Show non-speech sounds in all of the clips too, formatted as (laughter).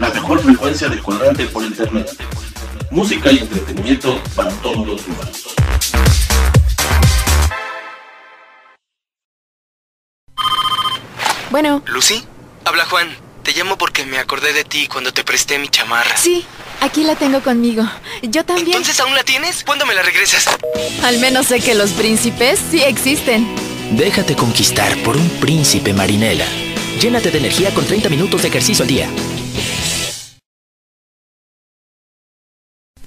la mejor frecuencia de cuadrante por internet. Música y entretenimiento para todos los humanos. Bueno. Lucy, habla Juan. Te llamo porque me acordé de ti cuando te presté mi chamarra. Sí, aquí la tengo conmigo. Yo también. ¿Entonces aún la tienes? ¿Cuándo me la regresas? Al menos sé que los príncipes sí existen. Déjate conquistar por un príncipe marinela. Llénate de energía con 30 minutos de ejercicio al día.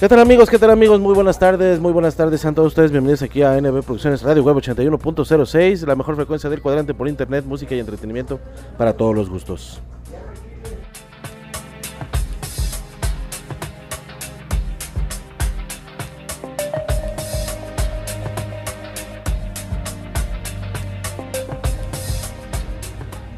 ¿Qué tal amigos? ¿Qué tal amigos? Muy buenas tardes, muy buenas tardes a todos ustedes. Bienvenidos aquí a NB Producciones Radio Web 81.06, la mejor frecuencia del cuadrante por internet, música y entretenimiento para todos los gustos.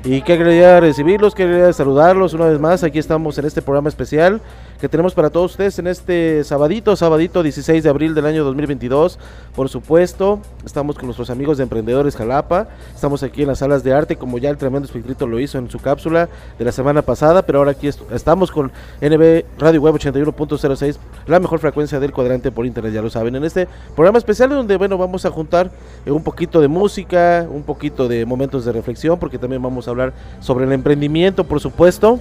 Y qué alegría recibirlos, qué alegría saludarlos una vez más. Aquí estamos en este programa especial que tenemos para todos ustedes en este sabadito, sabadito 16 de abril del año 2022. Por supuesto, estamos con nuestros amigos de Emprendedores Jalapa. Estamos aquí en las salas de arte, como ya el tremendo espectrito lo hizo en su cápsula de la semana pasada. Pero ahora aquí est estamos con NB Radio Web 81.06, la mejor frecuencia del cuadrante por internet, ya lo saben. En este programa especial, donde bueno, vamos a juntar eh, un poquito de música, un poquito de momentos de reflexión, porque también vamos a hablar sobre el emprendimiento, por supuesto.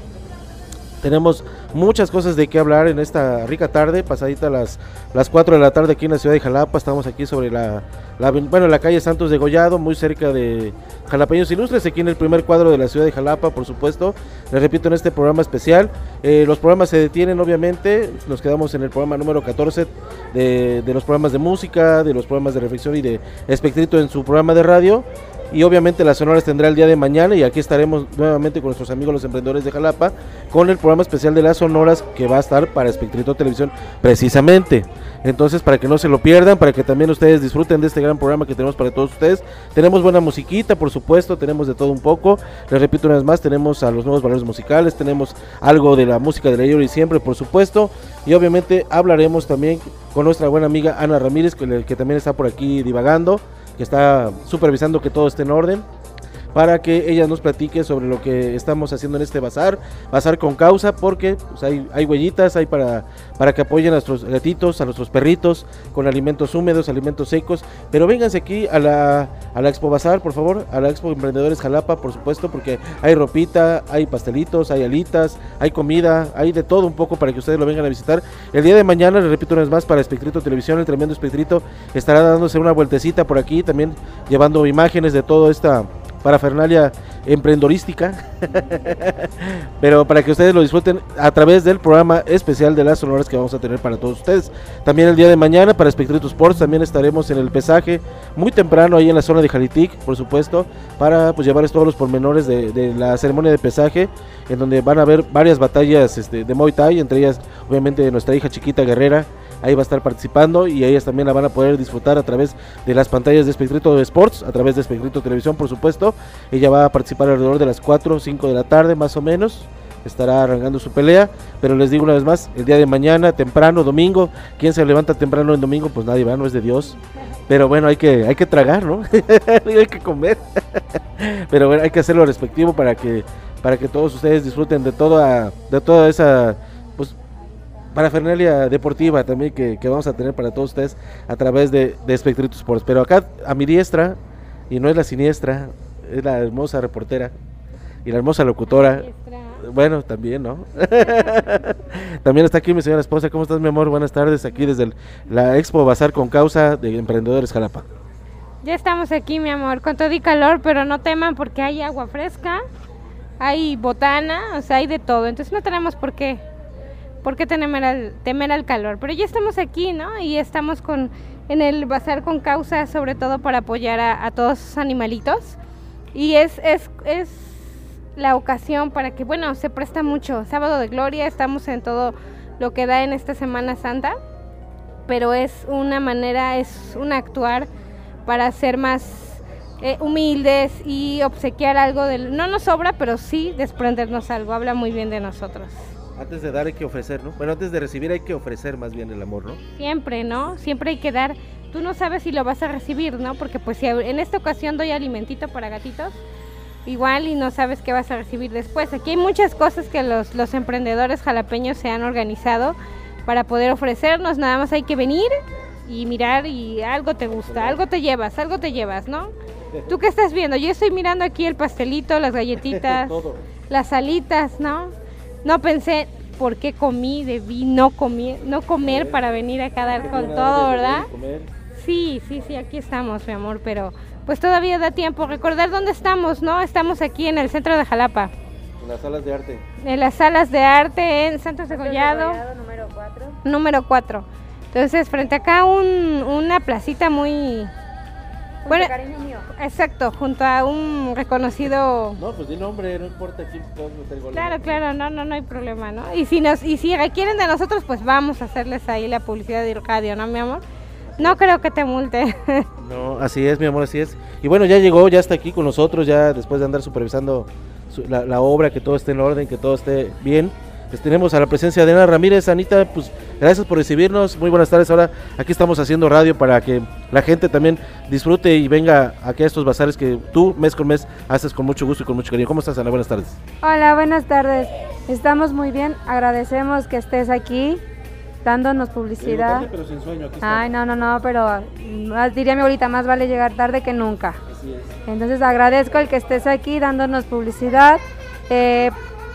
Tenemos muchas cosas de qué hablar en esta rica tarde, pasadita las, las 4 de la tarde aquí en la ciudad de Jalapa. Estamos aquí sobre la, la, bueno, la calle Santos de Gollado, muy cerca de Jalapeños Ilustres, aquí en el primer cuadro de la ciudad de Jalapa, por supuesto. Les repito, en este programa especial. Eh, los programas se detienen, obviamente. Nos quedamos en el programa número 14 de, de los programas de música, de los programas de reflexión y de Espectrito en su programa de radio y obviamente las sonoras tendrá el día de mañana y aquí estaremos nuevamente con nuestros amigos los emprendedores de Jalapa con el programa especial de las sonoras que va a estar para Espectrito Televisión precisamente. Entonces para que no se lo pierdan, para que también ustedes disfruten de este gran programa que tenemos para todos ustedes. Tenemos buena musiquita, por supuesto, tenemos de todo un poco. Les repito una vez más, tenemos a los nuevos valores musicales, tenemos algo de la música de la y siempre, por supuesto. Y obviamente hablaremos también con nuestra buena amiga Ana Ramírez, que, que también está por aquí divagando que está supervisando que todo esté en orden. Para que ella nos platique sobre lo que estamos haciendo en este bazar, bazar con causa, porque pues, hay, hay huellitas, hay para, para que apoyen a nuestros gatitos, a nuestros perritos, con alimentos húmedos, alimentos secos, pero vénganse aquí a la, a la Expo Bazar, por favor, a la Expo Emprendedores Jalapa, por supuesto, porque hay ropita, hay pastelitos, hay alitas, hay comida, hay de todo un poco para que ustedes lo vengan a visitar. El día de mañana, les repito una vez más, para Espectrito Televisión, el tremendo Espectrito estará dándose una vueltecita por aquí, también llevando imágenes de toda esta parafernalia emprendorística, (laughs) pero para que ustedes lo disfruten a través del programa especial de las sonoras que vamos a tener para todos ustedes. También el día de mañana para Spectrito Sports también estaremos en el pesaje muy temprano ahí en la zona de Jalitic, por supuesto, para pues llevarles todos los pormenores de, la ceremonia de pesaje, en donde van a haber varias batallas este, de Muay Thai, entre ellas obviamente nuestra hija chiquita guerrera, ahí va a estar participando y ellas también la van a poder disfrutar a través de las pantallas de Espectrito Sports, a través de Espectrito Televisión, por supuesto. Ella va a participar alrededor de las 4 o 5 de la tarde, más o menos. Estará arrancando su pelea, pero les digo una vez más, el día de mañana, temprano, domingo, ¿quién se levanta temprano en domingo? Pues nadie va, no es de Dios. Pero bueno, hay que, hay que tragar, ¿no? (laughs) hay que comer. (laughs) pero bueno, hay que hacer lo respectivo para que, para que todos ustedes disfruten de toda, de toda esa parafernalia deportiva también que, que, vamos a tener para todos ustedes a través de, de Spectrito Sports. Pero acá a mi diestra, y no es la siniestra, es la hermosa reportera y la hermosa locutora. Bueno, también, ¿no? (laughs) también está aquí mi señora esposa. ¿Cómo estás, mi amor? Buenas tardes, aquí desde el, la Expo Bazar con Causa de Emprendedores Jalapa. Ya estamos aquí, mi amor, con todo y calor, pero no teman porque hay agua fresca, hay botana, o sea, hay de todo. Entonces no tenemos por qué ¿por qué temer al, calor? Pero ya estamos aquí, ¿no? Y estamos con, en el bazar con causa, sobre todo para apoyar a, a todos esos animalitos. Y es, es, es la ocasión para que, bueno, se presta mucho. Sábado de Gloria, estamos en todo lo que da en esta Semana Santa, pero es una manera, es un actuar para ser más eh, humildes y obsequiar algo del... No nos sobra, pero sí desprendernos algo. Habla muy bien de nosotros. Antes de dar hay que ofrecer, ¿no? Bueno, antes de recibir hay que ofrecer más bien el amor, ¿no? Siempre, ¿no? Siempre hay que dar. Tú no sabes si lo vas a recibir, ¿no? Porque pues si en esta ocasión doy alimentito para gatitos, igual y no sabes qué vas a recibir después. Aquí hay muchas cosas que los, los emprendedores jalapeños se han organizado para poder ofrecernos. Nada más hay que venir y mirar y algo te gusta, algo te llevas, algo te llevas, ¿no? ¿Tú qué estás viendo? Yo estoy mirando aquí el pastelito, las galletitas, (laughs) las alitas, ¿no? No pensé por qué comí, debí no comer, no comer para venir acá a dar con todo, ¿verdad? Sí, sí, sí, aquí estamos, mi amor, pero pues todavía da tiempo. Recordar dónde estamos, ¿no? Estamos aquí en el centro de Jalapa. En las salas de arte. En las salas de arte en Santos de Gollado. número 4. Número 4. Entonces, frente acá un, una placita muy... Bueno, cariño mío. Exacto, junto a un reconocido... No, pues di nombre, no importa quién podemos meter gol. Claro, claro, no, no, no hay problema, ¿no? Y si nos, y si requieren de nosotros, pues vamos a hacerles ahí la publicidad de radio, ¿no, mi amor? No creo que te multe. (laughs) No, así es, mi amor, así es. Y bueno, ya llegó, ya está aquí con nosotros, ya después de andar supervisando su, la, la, obra, que todo esté en orden, que todo esté bien. Pues tenemos a la presencia de Ana Ramírez. Anita, pues gracias por recibirnos. Muy buenas tardes. Ahora aquí estamos haciendo radio para que la gente también disfrute y venga aquí a estos bazares que tú mes con mes haces con mucho gusto y con mucho cariño. ¿Cómo estás, Ana? Buenas tardes. Hola, buenas tardes. Estamos muy bien. Agradecemos que estés aquí dándonos publicidad. Tarde, pero sin sueño. Aquí. Ay, no, no, no, pero diría mi abuelita, más vale llegar tarde que nunca. Así es. Entonces agradezco el que estés aquí dándonos publicidad, eh,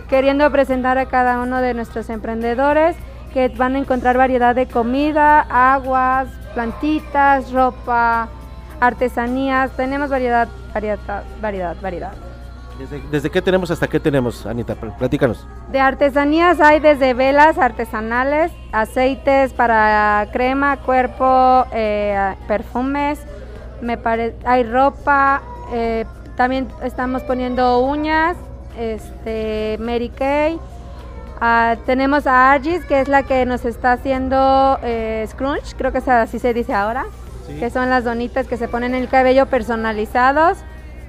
queriendo presentar a cada uno de nuestros emprendedores que van a encontrar variedad de comida, aguas, plantitas, ropa, artesanías. Tenemos variedad, variedad, variedad, variedad. ¿Desde, ¿Desde, qué tenemos hasta qué tenemos, Anita? Platícanos. De artesanías hay desde velas artesanales, aceites para crema, cuerpo, eh, perfumes, me pare... hay ropa, eh, también estamos poniendo uñas, este, Mary Kay. Uh, tenemos a Argis, que es la que nos está haciendo eh, Scrunch, creo que así se dice ahora, sí. que son las donitas que se ponen en el cabello personalizados.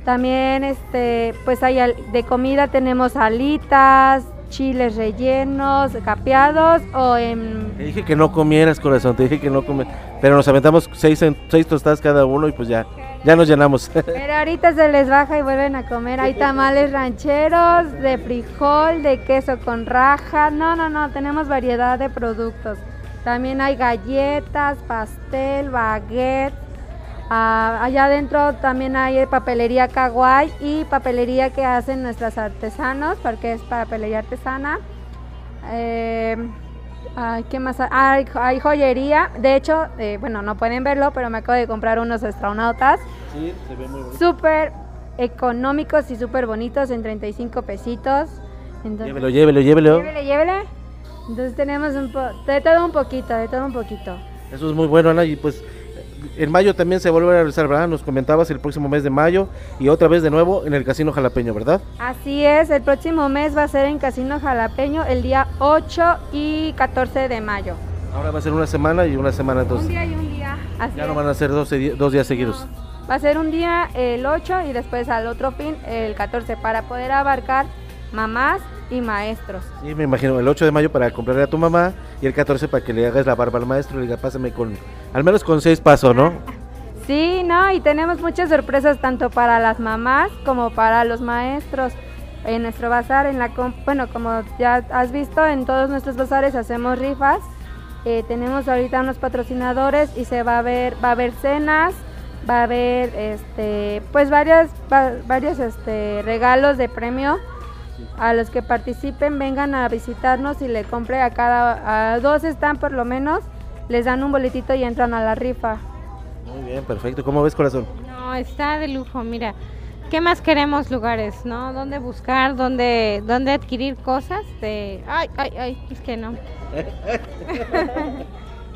También este, pues hay de comida tenemos alitas, chiles rellenos, capeados o en... Te dije que no comieras, corazón, te dije que no comieras. Pero nos aventamos seis, seis tostadas cada uno y pues ya. Ya nos llenamos. (laughs) Pero ahorita se les baja y vuelven a comer. Hay tamales rancheros, de frijol, de queso con raja. No, no, no, tenemos variedad de productos. También hay galletas, pastel, baguette. Ah, allá adentro también hay papelería kawaii y papelería que hacen nuestros artesanos, porque es papelería artesana. Eh, ay, ¿Qué más? hay? hay joyería. De hecho, eh, bueno, no pueden verlo, pero me acabo de comprar unos astronautas. Sí, se ve muy bonito. Súper económicos y súper bonitos en 35 pesitos. Entonces, Llévelo, llévelo, llévelo. llévele, llévele. Entonces tenemos un po- de todo un poquito, de todo un poquito. Eso es muy bueno, Ana. Y pues en mayo también se vuelve a realizar, ¿verdad? Nos comentabas el próximo mes de mayo y otra vez de nuevo en el Casino Jalapeño, ¿verdad? Así es, el próximo mes va a ser en Casino Jalapeño el día 8 y 14 de mayo. Ahora va a ser una semana y una semana Un entonces. día y un día. Así Ya no van a ser 12 di- dos días seguidos. Va a ser un día el 8 y después al otro fin el 14 para poder abarcar mamás y maestros. Sí, me imagino, el 8 de mayo para comprarle a tu mamá y el 14 para que le hagas la barba al maestro y le diga, pásame con, al menos con seis pasos, ¿no? (laughs) Sí, no, y tenemos muchas sorpresas tanto para las mamás como para los maestros. En nuestro bazar, en la bueno, como ya has visto, en todos nuestros bazares hacemos rifas. Eh, tenemos ahorita unos patrocinadores y se va a ver, va a haber cenas, va a haber, este, pues varias, va- varios, este, regalos de premio a los que participen, vengan a visitarnos y le compre a cada, a dos están por lo menos, les dan un boletito y entran a la rifa. Muy bien, perfecto. ¿Cómo ves, corazón? No, está de lujo, mira. ¿Qué más queremos lugares, no? ¿Dónde buscar, dónde, dónde adquirir cosas? De... Ay, ay, ay, es que no. (laughs)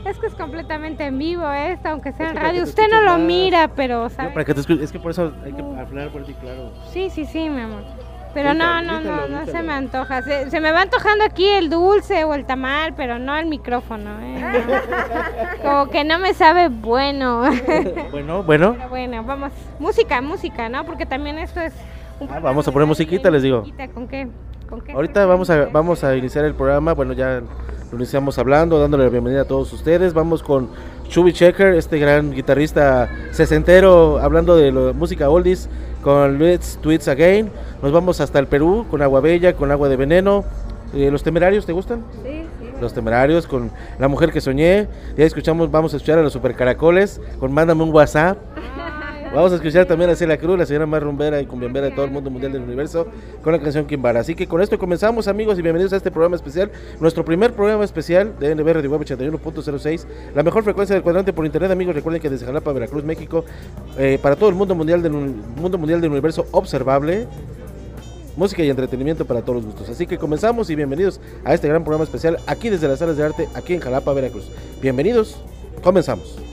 es que es completamente en vivo esto, aunque sea en radio. te Usted no lo más. mira, pero, No, ¿sabe? para que te. Es que por eso hay que hablar por ti, claro. Sí, sí, sí, mi amor. Pero no, no, no, no se me antoja. Se, se me va antojando aquí el dulce o el tamal, pero no el micrófono. ¿eh? (laughs) Como que no me sabe bueno. (laughs) Bueno, bueno. Pero bueno, vamos. Música, música, ¿no? Porque también esto es. un Ah, vamos a poner musiquita, les digo. ¿Con qué? ¿Con qué? Ahorita vamos a, vamos a iniciar el programa. Bueno, ya lo iniciamos hablando, dándole la bienvenida a todos ustedes. Vamos con Chubby Checker, este gran guitarrista sesentero, hablando de lo- música oldies, con Let's Tweets Again. Nos vamos hasta el Perú, con Agua Bella, con Agua de Veneno. Eh, ¿Los temerarios te gustan? Sí, sí. Los temerarios, con La Mujer que Soñé. Ya escuchamos, vamos a escuchar a los Super Caracoles, con Mándame un WhatsApp. Vamos a escuchar también a Celia Cruz, la señora más rumbera y cumbiambera de todo el mundo mundial del universo, con la canción Kimbara. Así que con esto comenzamos, amigos, y bienvenidos a este programa especial, nuestro primer programa especial de NB Radio Web 81.06, la mejor frecuencia del cuadrante por internet, amigos. Recuerden que desde Jalapa, Veracruz, México, eh, para todo el mundo mundial del mundo mundial del universo observable. Música y entretenimiento para todos los gustos. Así que comenzamos y bienvenidos a este gran programa especial aquí desde las salas de arte, aquí en Jalapa, Veracruz. Bienvenidos, comenzamos.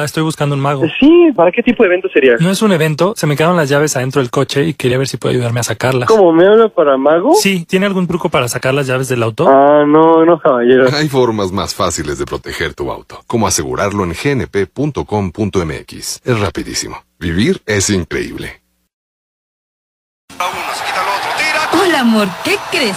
Hola, estoy buscando un mago. Sí, ¿para qué tipo de evento sería? No es un evento, se me quedaron las llaves adentro del coche y quería ver si puede ayudarme a sacarlas. ¿Cómo? ¿Me habla para mago? Sí, ¿tiene algún truco para sacar las llaves del auto? Ah, no, no, caballero. Hay formas más fáciles de proteger tu auto, como asegurarlo en gnp.com.mx. Es rapidísimo. Vivir es increíble. Hola, amor, ¿qué crees?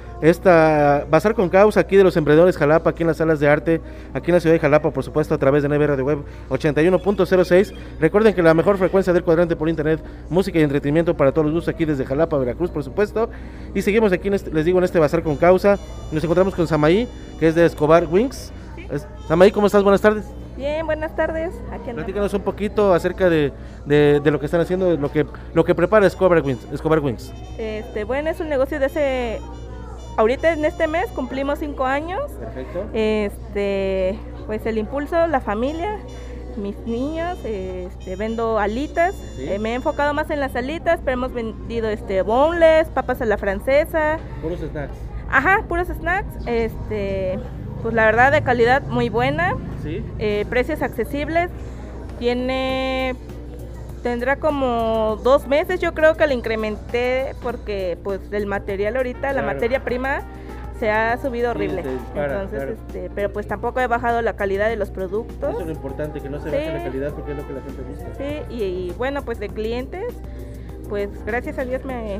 esta Bazar con Causa aquí de los Emprendedores Jalapa, aquí en las salas de arte, aquí en la ciudad de Jalapa, por supuesto, a través de NB Radio Web 81.06. Recuerden que la mejor frecuencia del cuadrante por internet, música y entretenimiento para todos los gustos aquí desde Jalapa, Veracruz, por supuesto. Y seguimos aquí, en este- les digo, en este Bazar con Causa. Nos encontramos con Samaí, que es de Escobar Wings. Es- Samaí, ¿cómo estás? Buenas tardes. Bien, buenas tardes. Aquí. Platícanos un poquito acerca de, de- de lo que están haciendo, de lo que, lo que prepara Escobar Wings. Escobar Wings. Este, bueno, es un negocio de hace. Ahorita en este mes cumplimos cinco años. Perfecto. Este, pues el impulso, la familia, mis niños, este, vendo alitas. Sí. Eh, me he enfocado más en las alitas, pero hemos vendido este boneless, papas a la francesa. Puros snacks. Ajá, puros snacks. Este, pues la verdad de calidad muy buena. Sí. eh, precios accesibles. Tiene tendrá como dos meses yo creo que le incrementé porque pues el material ahorita la materia prima se ha subido horrible dispara, entonces claro. este pero pues tampoco he bajado la calidad de los productos Eso es lo importante, que no se Sí. baje la calidad porque es lo que la gente busca. sí y, y bueno pues de clientes pues gracias a Dios me,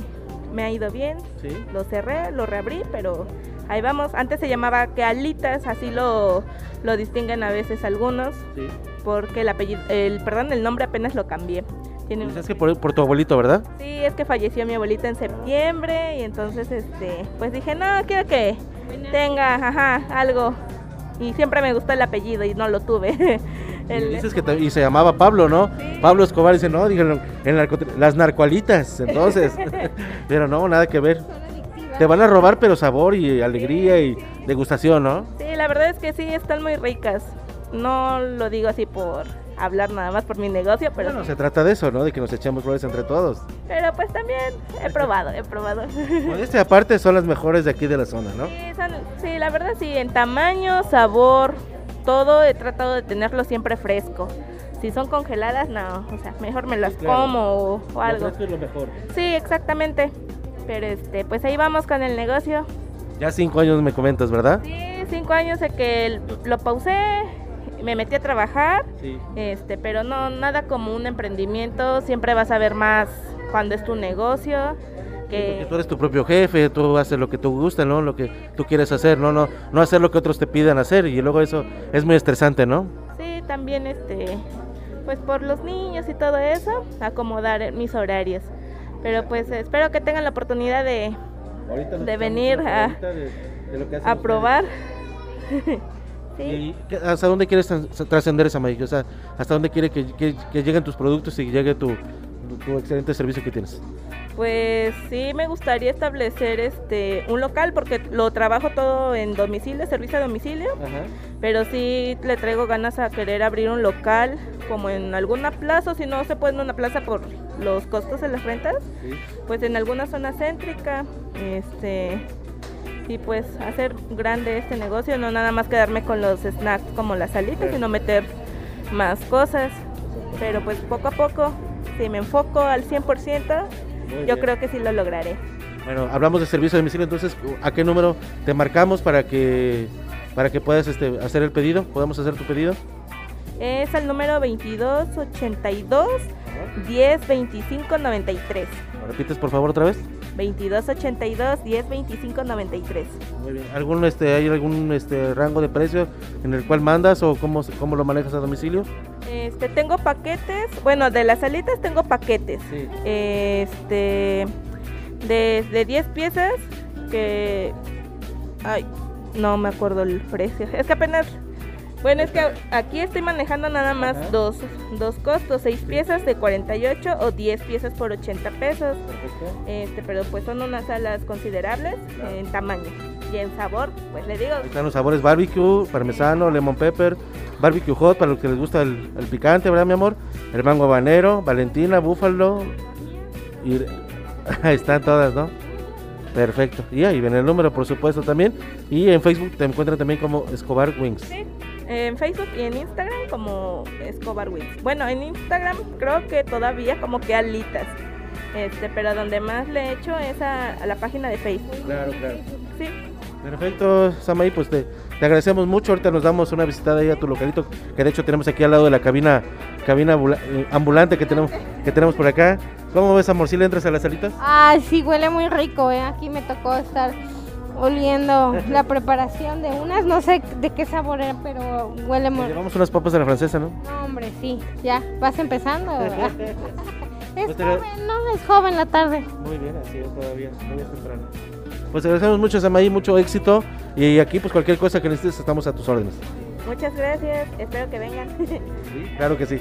me ha ido bien Sí. lo cerré lo reabrí pero ahí vamos antes se llamaba que alitas así lo lo distinguen a veces algunos Sí. porque el apellido el perdón el nombre apenas lo cambié tiene Pues es que por, por tu abuelito, ¿verdad? Sí, es que falleció mi abuelita en septiembre y entonces este, pues dije, no, quiero que tenga, ajá, algo. Y siempre me gustó el apellido y no lo tuve. (laughs) Y dices que ta- y se llamaba Pablo, ¿no? Pablo Escobar dice, no, dijeron, el narco- las narcoalitas, entonces. (laughs) pero no, nada que ver. Te van a robar, pero sabor y alegría y degustación, ¿no? sí, la verdad es que sí, están muy ricas. No lo digo así por hablar nada más por mi negocio, pero, Bueno, se trata de eso, ¿no? De que nos echemos flores entre todos. pero pues también he probado, he probado. (laughs) Este (laughs) aparte son las mejores de aquí de la zona, ¿no? Sí, son- sí, la verdad sí, en tamaño, sabor, todo he tratado de tenerlo siempre fresco. Si son congeladas, no, o sea, mejor me las claro. como o, o Lo algo. fresco es lo mejor. Sí, exactamente. Pero este, pues ahí vamos con el negocio. Ya cinco años me comentas, ¿verdad? Sí, cinco años de que lo pausé, me metí a trabajar, Sí. este, pero no, nada como un emprendimiento, siempre vas a ver más cuando es tu negocio. Porque Que, tú eres tu propio jefe, tú haces lo que tú gusta, ¿no? Lo que tú quieres hacer, ¿no? No, no hacer lo que otros te pidan hacer y luego eso es muy estresante, ¿no? sí, también este, pues por los niños y todo eso, acomodar mis horarios. Pero pues espero que tengan la oportunidad de, de venir a, a probar. (laughs) sí. ¿Y hasta dónde quieres trascender esa magia? O sea, ¿hasta dónde quiere que, que- que lleguen tus productos y llegue tu, tu excelente servicio que tienes? Pues sí, me gustaría establecer este un local porque lo trabajo todo en domicilio, servicio a domicilio, pero sí le traigo ganas a querer abrir un local como en alguna plaza, o si no se puede en una plaza por los costos de las rentas, pues en alguna zona céntrica, este y pues hacer grande este negocio, no nada más quedarme con los snacks como las salitas, sino meter más cosas. Pero pues poco a poco, si me enfoco al 100%, yo creo que sí lo lograré. Bueno, hablamos de servicio de domicilio, entonces, ¿a qué número te marcamos para que para que puedas este, hacer el pedido? ¿Podemos hacer tu pedido? Es el número 2282 1025 93. ¿Lo repites por favor otra vez? 2282 1025 93. Muy bien. ¿Algún, este, ¿Hay algún este, rango de precio en el cual mandas o cómo, cómo lo manejas a domicilio? Este, tengo paquetes, bueno, de las salitas tengo paquetes. Este, de, de 10 piezas que... Ay, no me acuerdo el precio. Es que apenas... Bueno, es que aquí estoy manejando nada más dos, dos costos, 6 piezas de 48 o 10 piezas por 80 pesos. Este, pero pues son unas alas considerables en tamaño. Y en sabor, pues le digo... Están los sabores barbecue, parmesano, lemon pepper, barbecue hot para los que les gusta el, el picante, ¿verdad mi amor? El mango habanero, valentina, búfalo. Y (laughs) ahí están todas, ¿no? Perfecto. Y ahí ven el número, por supuesto, también. Y en Facebook te encuentran también como Escobar Wings. Sí, en Facebook y en Instagram como Escobar Wings. Bueno, en Instagram creo que todavía como que alitas. Este, pero donde más le he hecho es a, a la página de Facebook. Claro, claro. Sí. Perfecto, Samaí, pues te, te agradecemos mucho. Ahorita nos damos una visitada ahí a tu localito, que de hecho tenemos aquí al lado de la cabina cabina eh, ambulante que tenemos que tenemos por acá. ¿Cómo ves, amor? ¿Sí le entras a las salitas? Ay, sí, huele muy rico, ¿eh? Aquí me tocó estar oliendo la preparación de unas, no sé de qué sabor era, pero huele muy Llevamos unas papas de la francesa, ¿no? No, hombre, sí, ya, vas empezando. ¿verdad? (laughs) es Pues te- joven, no, es joven la tarde. Muy bien, así es todavía, muy temprano. Pues agradecemos mucho, Samaí, mucho éxito. Y aquí, pues cualquier cosa que necesites, estamos a tus órdenes. Muchas gracias, espero que vengan. Claro que sí.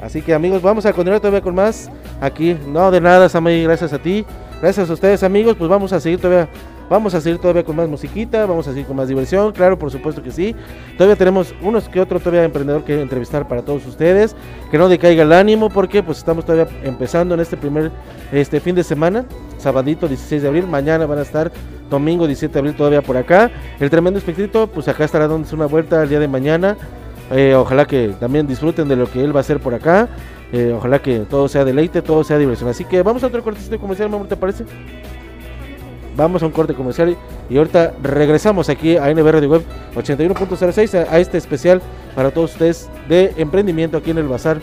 Así que amigos, vamos a continuar todavía con más aquí. No, de nada, Samay, gracias a ti. Gracias a ustedes, amigos. Pues vamos a seguir todavía. Vamos a seguir todavía con más musiquita, vamos a seguir con más diversión, claro, por supuesto que sí. Todavía tenemos unos que otro todavía emprendedor que entrevistar para todos ustedes. Que no decaiga el ánimo porque pues estamos todavía empezando en este primer este fin de semana, sabadito 16 de abril, mañana van a estar domingo 17 de abril todavía por acá. El tremendo espectrito, pues acá estará dándose una vuelta el día de mañana. Eh, ojalá que también disfruten de lo que él va a hacer por acá. Eh, ojalá que todo sea deleite, todo sea diversión. Así que vamos a otro cortecito comercial, mi amor, ¿te parece? Vamos a un corte comercial y ahorita regresamos aquí a NB Radio Web 81.06 a, este especial para todos ustedes de emprendimiento aquí en el Bazar,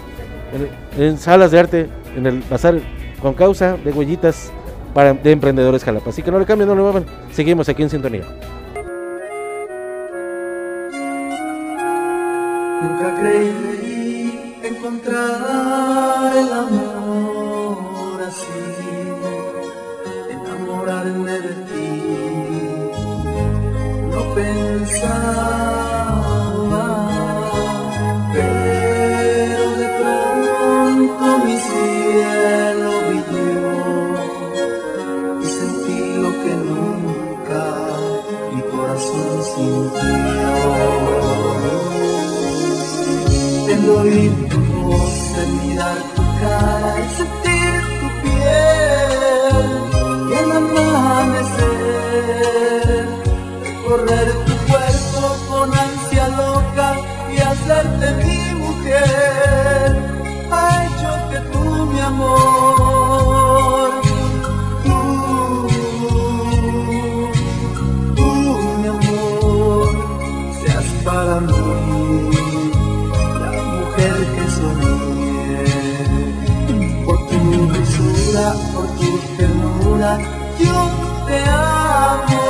en, en salas de arte, en el Bazar con causa de huellitas para, de emprendedores Jalapa. Así que no le cambien, no le muevan, seguimos aquí en sintonía. Nunca creí encontrar el amor pensaba, pero de pronto mi cielo brilló y sentí lo que nunca mi corazón sintió. El oír tu voz, mirar tu cara, yo te amo.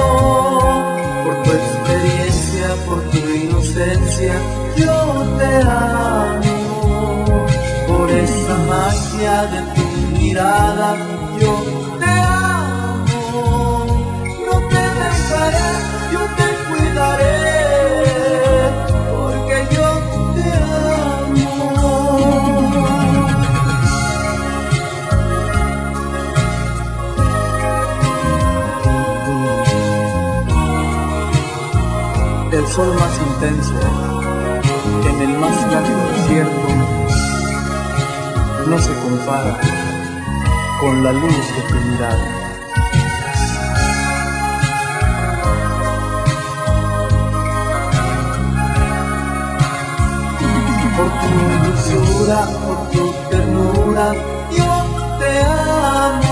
Por tu experiencia, por tu inocencia, yo te amo. Por esa magia de tu mirada, sol más intenso, en el más claro desierto, no se compara con la luz de tu mirada. Por tu dulzura, por tu ternura, yo te amo.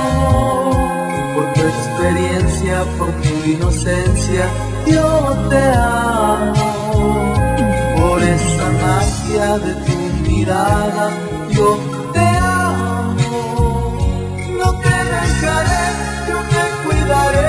Por tu experiencia, por tu inocencia, yo te amo. Por esa magia de tu mirada, yo te amo. No te dejaré, yo te cuidaré.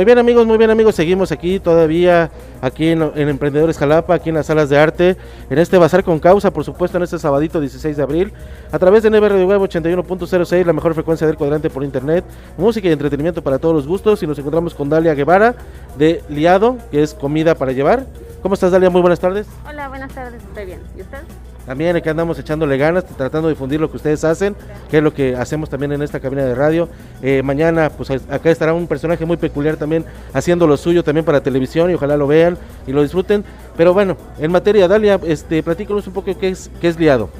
Muy bien amigos, muy bien amigos, seguimos aquí todavía, aquí en, en Emprendedores Jalapa, aquí en las salas de arte, en este Bazar con Causa, por supuesto, en este sabadito 16 de abril, a través de NB Radio Web 81.06, la mejor frecuencia del cuadrante por internet, música y entretenimiento para todos los gustos, y nos encontramos con Dalia Guevara, de Liado, que es comida para llevar. ¿Cómo estás Dalia? Muy buenas tardes. Hola, buenas tardes, estoy bien. ¿Y usted? También aquí andamos echándole ganas, tratando de difundir lo que ustedes hacen, que es lo que hacemos también en esta cabina de radio. Eh, mañana, pues acá estará un personaje muy peculiar también haciendo lo suyo también para televisión y ojalá lo vean y lo disfruten. Pero bueno, en materia, Dalia, este, platícanos un poco qué es, qué es liado.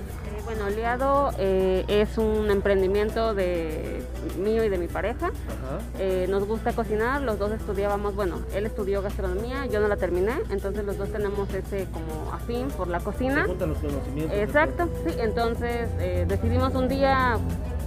Eh, eh, es un emprendimiento de mío y de mi pareja. Eh, nos gusta cocinar, los dos estudiábamos, bueno, él estudió gastronomía, yo no la terminé, entonces los dos tenemos ese como afín por la cocina. los conocimientos. Exacto, sí, entonces eh, decidimos un día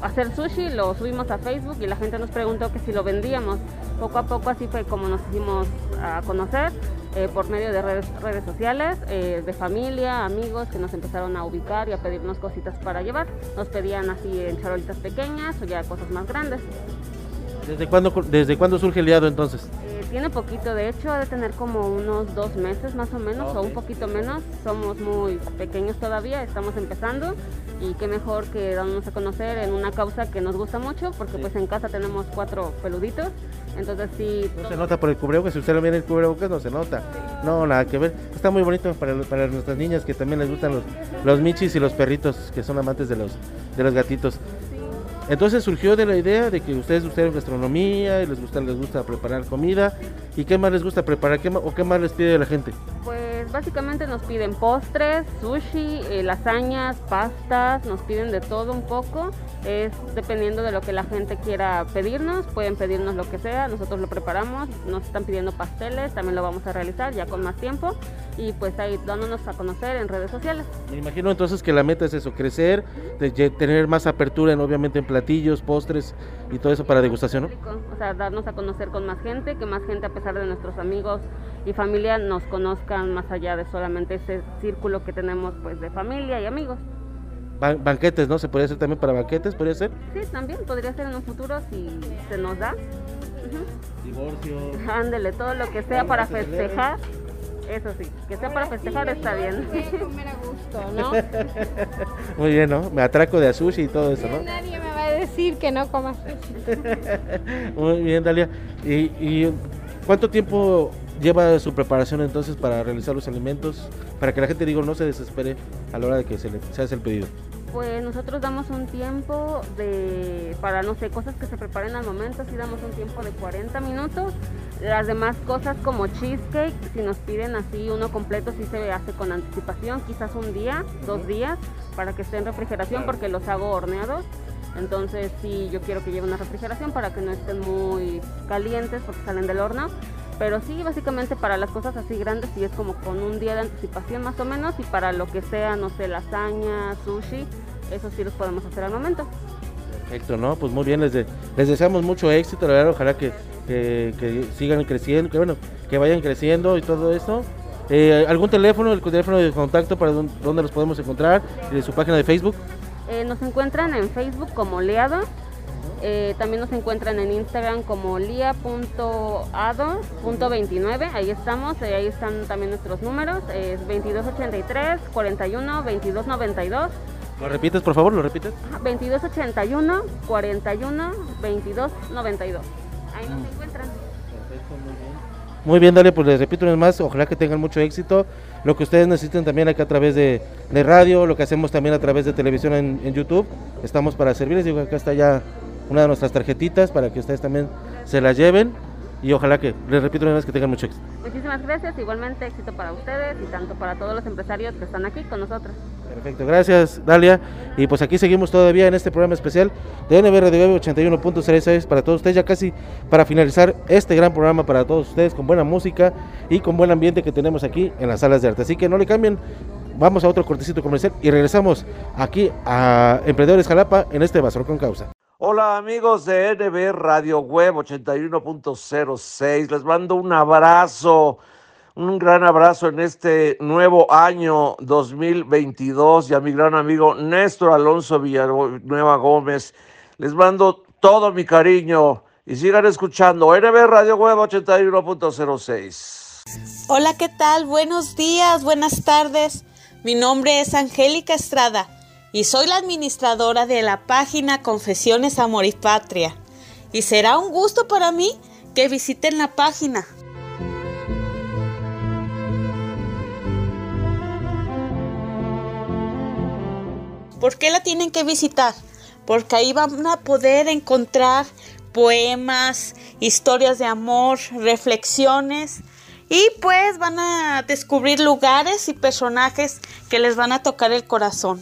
hacer sushi, lo subimos a Facebook y la gente nos preguntó que si lo vendíamos. Poco a poco así fue como nos hicimos a conocer eh, por medio de redes, redes sociales, eh, de familia, amigos que nos empezaron a ubicar y a pedirnos cositas para llevar. Nos pedían así en charolitas pequeñas o ya cosas más grandes. ¿Desde cuándo, desde cuándo surge el liado entonces? Tiene poquito, de hecho, ha de tener como unos dos meses más o menos, o un poquito menos. Somos muy pequeños todavía, estamos empezando y qué mejor que darnos a conocer en una causa que nos gusta mucho, porque pues en casa tenemos cuatro peluditos, entonces sí. No se nota por el cubrebocas, si usted lo viene el cubrebocas no se nota. No, nada que ver. Está muy bonito para, para nuestras niñas que también les gustan los, los michis y los perritos que son amantes de los, de los gatitos. Entonces surgió de la idea de que ustedes gustaron gastronomía y les gusta, les gusta preparar comida. ¿Y qué más les gusta preparar? ¿Qué ¿O qué más les pide la gente? Pues básicamente nos piden postres, sushi, eh, lasañas, pastas, nos piden de todo un poco. Es dependiendo de lo que la gente quiera pedirnos, pueden pedirnos lo que sea, nosotros lo preparamos, nos están pidiendo pasteles, también lo vamos a realizar ya con más tiempo y pues ahí dándonos a conocer en redes sociales. Me imagino entonces que la meta es eso, crecer, de tener más apertura en, obviamente en platillos, postres y todo eso para degustación, ¿no? O sea, darnos a conocer con más gente, que más gente a pesar de nuestros amigos y familia nos conozcan más allá de solamente ese círculo que tenemos pues de familia y amigos. Ban- banquetes, ¿no? Se podría hacer también para banquetes, podría ser. Sí, también podría ser en un futuro si se nos da. Divorcio. Ándele, todo lo que sea para se festejar, eso sí, que sea para festejar está bien. comer (laughs) a gusto, ¿no? (laughs) Muy bien, ¿no? Me atraco de sushi y todo eso, ¿no? Nadie me va a decir que no comas sushi. (laughs) Muy bien, Dalia. ¿Y, y cuánto tiempo lleva su preparación entonces para realizar los alimentos? Para que la gente, digo, no se desespere a la hora de que se, le, se hace el pedido. Pues nosotros damos un tiempo de, para no sé, cosas que se preparen al momento, sí damos un tiempo de 40 minutos. Las demás cosas como cheesecake, si nos piden así uno completo, sí se hace con anticipación, quizás un día, dos días, para que esté en refrigeración, porque los hago horneados. Entonces sí, yo quiero que lleve una refrigeración para que no estén muy calientes porque salen del horno. Pero sí, básicamente para las cosas así grandes sí es como con un día de anticipación más o menos y para lo que sea, no sé, lasaña, sushi, eso sí los podemos hacer al momento. Perfecto, ¿no? Pues muy bien, les, de- les deseamos mucho éxito, la verdad, ojalá que, que- que sigan creciendo, que bueno, que vayan creciendo y todo esto. Eh, ¿Algún teléfono, el teléfono de contacto para dónde, dónde los podemos encontrar? ¿Y de su página de Facebook? Eh, nos encuentran en Facebook como Leado, eh, también nos encuentran en Instagram como lia.ado.29, ahí estamos, eh, ahí están también nuestros números, es 2283 41 2292. ¿Lo repites, por favor? ¿Lo repites? 2281 41 2292. Ahí nos encuentran. Muy bien, dale, pues les repito una vez más, ojalá que tengan mucho éxito. Lo que ustedes necesiten también acá a través de, de radio, lo que hacemos también a través de televisión en, en YouTube, estamos para servirles. Digo, acá está ya una de nuestras tarjetitas para que ustedes también se la lleven y ojalá que, les repito una vez, que tengan mucho éxito. Muchísimas gracias, igualmente éxito para ustedes y tanto para todos los empresarios que están aquí con nosotros. Perfecto, gracias Dalia. Y pues aquí seguimos todavía en este programa especial de NB Radio Web 81.66 para todos ustedes, ya casi para finalizar este gran programa para todos ustedes con buena música y con buen ambiente que tenemos aquí en las salas de arte. Así que no le cambien, vamos a otro cortecito comercial y regresamos aquí a Emprendedores Jalapa en este Basor con Causa. Hola amigos de NB Radio Web 81.06, les mando un abrazo, un gran abrazo en este nuevo año 2022 y a mi gran amigo Néstor Alonso Villanueva Gómez, les mando todo mi cariño y sigan escuchando NB Radio Web 81.06. Hola, ¿qué tal? Buenos días, buenas tardes. Mi nombre es Angélica Estrada y soy la administradora de la página Confesiones Amor y Patria. Y será un gusto para mí que visiten la página. ¿Por qué la tienen que visitar? Porque ahí van a poder encontrar poemas, historias de amor, reflexiones y pues van a descubrir lugares y personajes que les van a tocar el corazón.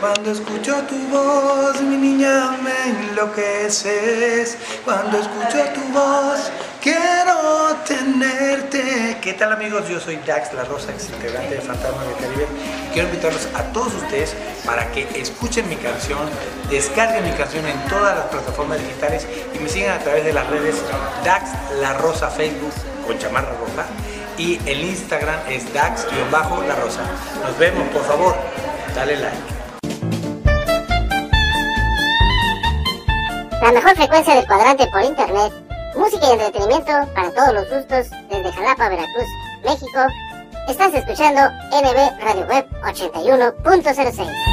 Cuando escucho tu voz, mi niña, me enloqueces. Cuando escucho tu voz, Quiero tenerte. ¿Qué tal amigos? Yo soy Dax La Rosa, ex integrante de Fantasma del Caribe. Quiero invitarlos a todos ustedes para que escuchen mi canción, descarguen mi canción en todas las plataformas digitales y me sigan a través de las redes Dax La Rosa Facebook con chamarra roja y el Instagram es Dax-La Rosa. Nos vemos, por favor, dale like. La mejor frecuencia del cuadrante por internet. Música y entretenimiento para todos los gustos desde Jalapa, Veracruz, México. Estás escuchando NB Radio Web 81.06.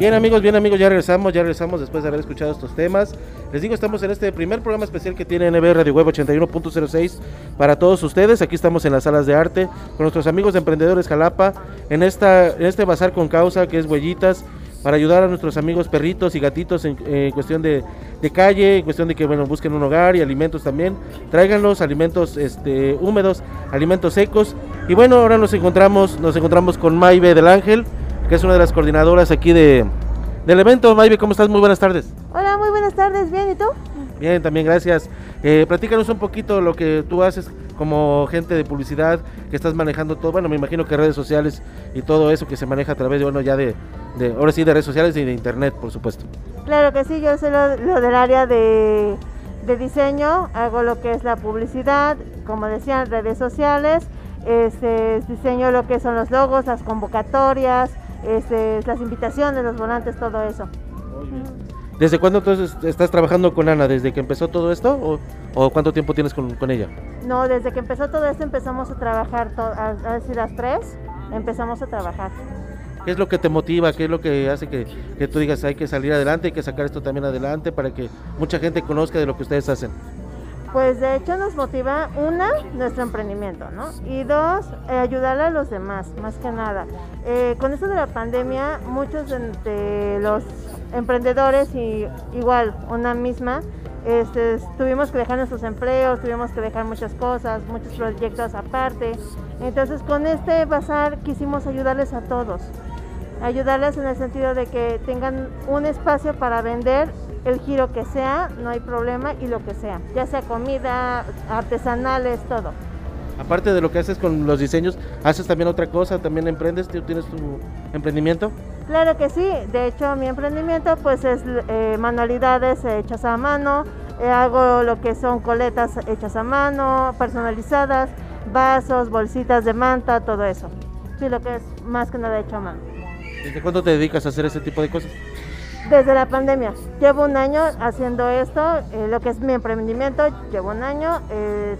Bien amigos, bien amigos, ya regresamos, ya regresamos después de haber escuchado estos temas. Les digo, estamos en este primer programa especial que tiene NB Radio Web 81.06 para todos ustedes. Aquí estamos en las salas de arte con nuestros amigos de Emprendedores Jalapa en, esta, en este bazar con causa que es Huellitas para ayudar a nuestros amigos perritos y gatitos en, en cuestión de, de, calle, en cuestión de que bueno busquen un hogar y alimentos también. Tráiganlos alimentos este, húmedos, alimentos secos. Y bueno, ahora nos encontramos, nos encontramos con Maive del Ángel que es una de las coordinadoras aquí de, del evento. Maybe, ¿cómo estás? Muy buenas tardes. Hola, muy buenas tardes. Bien, ¿y tú? Bien, también gracias. Eh, platícanos un poquito lo que tú haces como gente de publicidad, que estás manejando todo, bueno, me imagino que redes sociales y todo eso que se maneja a través de, bueno, ya de, de ahora sí, de redes sociales y de internet, por supuesto. Claro que sí, yo soy lo, lo del área de, de diseño, hago lo que es la publicidad, como decían, redes sociales, este, diseño lo que son los logos, las convocatorias, este, las invitaciones, los volantes, todo eso. ¿Desde cuándo entonces estás trabajando con Ana? ¿Desde que empezó todo esto o, o cuánto tiempo tienes con, con, ella? No, desde que empezó todo esto empezamos a trabajar, a, a decir las tres, empezamos a trabajar. ¿Qué es lo que te motiva? ¿Qué es lo que hace que, que tú digas hay que salir adelante, hay que sacar esto también adelante para que mucha gente conozca de lo que ustedes hacen? Pues de hecho nos motiva, una, nuestro emprendimiento, ¿no? Y dos, eh, ayudarle a los demás, más que nada. Eh, con esto de la pandemia, muchos de los emprendedores y igual una misma, este, tuvimos que dejar nuestros empleos, tuvimos que dejar muchas cosas, muchos proyectos aparte. Entonces con este bazar quisimos ayudarles a todos, ayudarles en el sentido de que tengan un espacio para vender el giro que sea, no hay problema, y lo que sea, ya sea comida, artesanales, todo. Aparte de lo que haces con los diseños, ¿haces también otra cosa? ¿También emprendes? ¿Tú tienes tu emprendimiento? Claro que sí, de hecho mi emprendimiento pues es eh, manualidades hechas a mano, eh, hago lo que son coletas hechas a mano, personalizadas, vasos, bolsitas de manta, todo eso. Sí, lo que es más que nada hecho a mano. ¿Desde cuándo te dedicas a hacer ese tipo de cosas? Desde la pandemia. Llevo un año haciendo esto, eh, lo que es mi emprendimiento, llevo un año. Eh,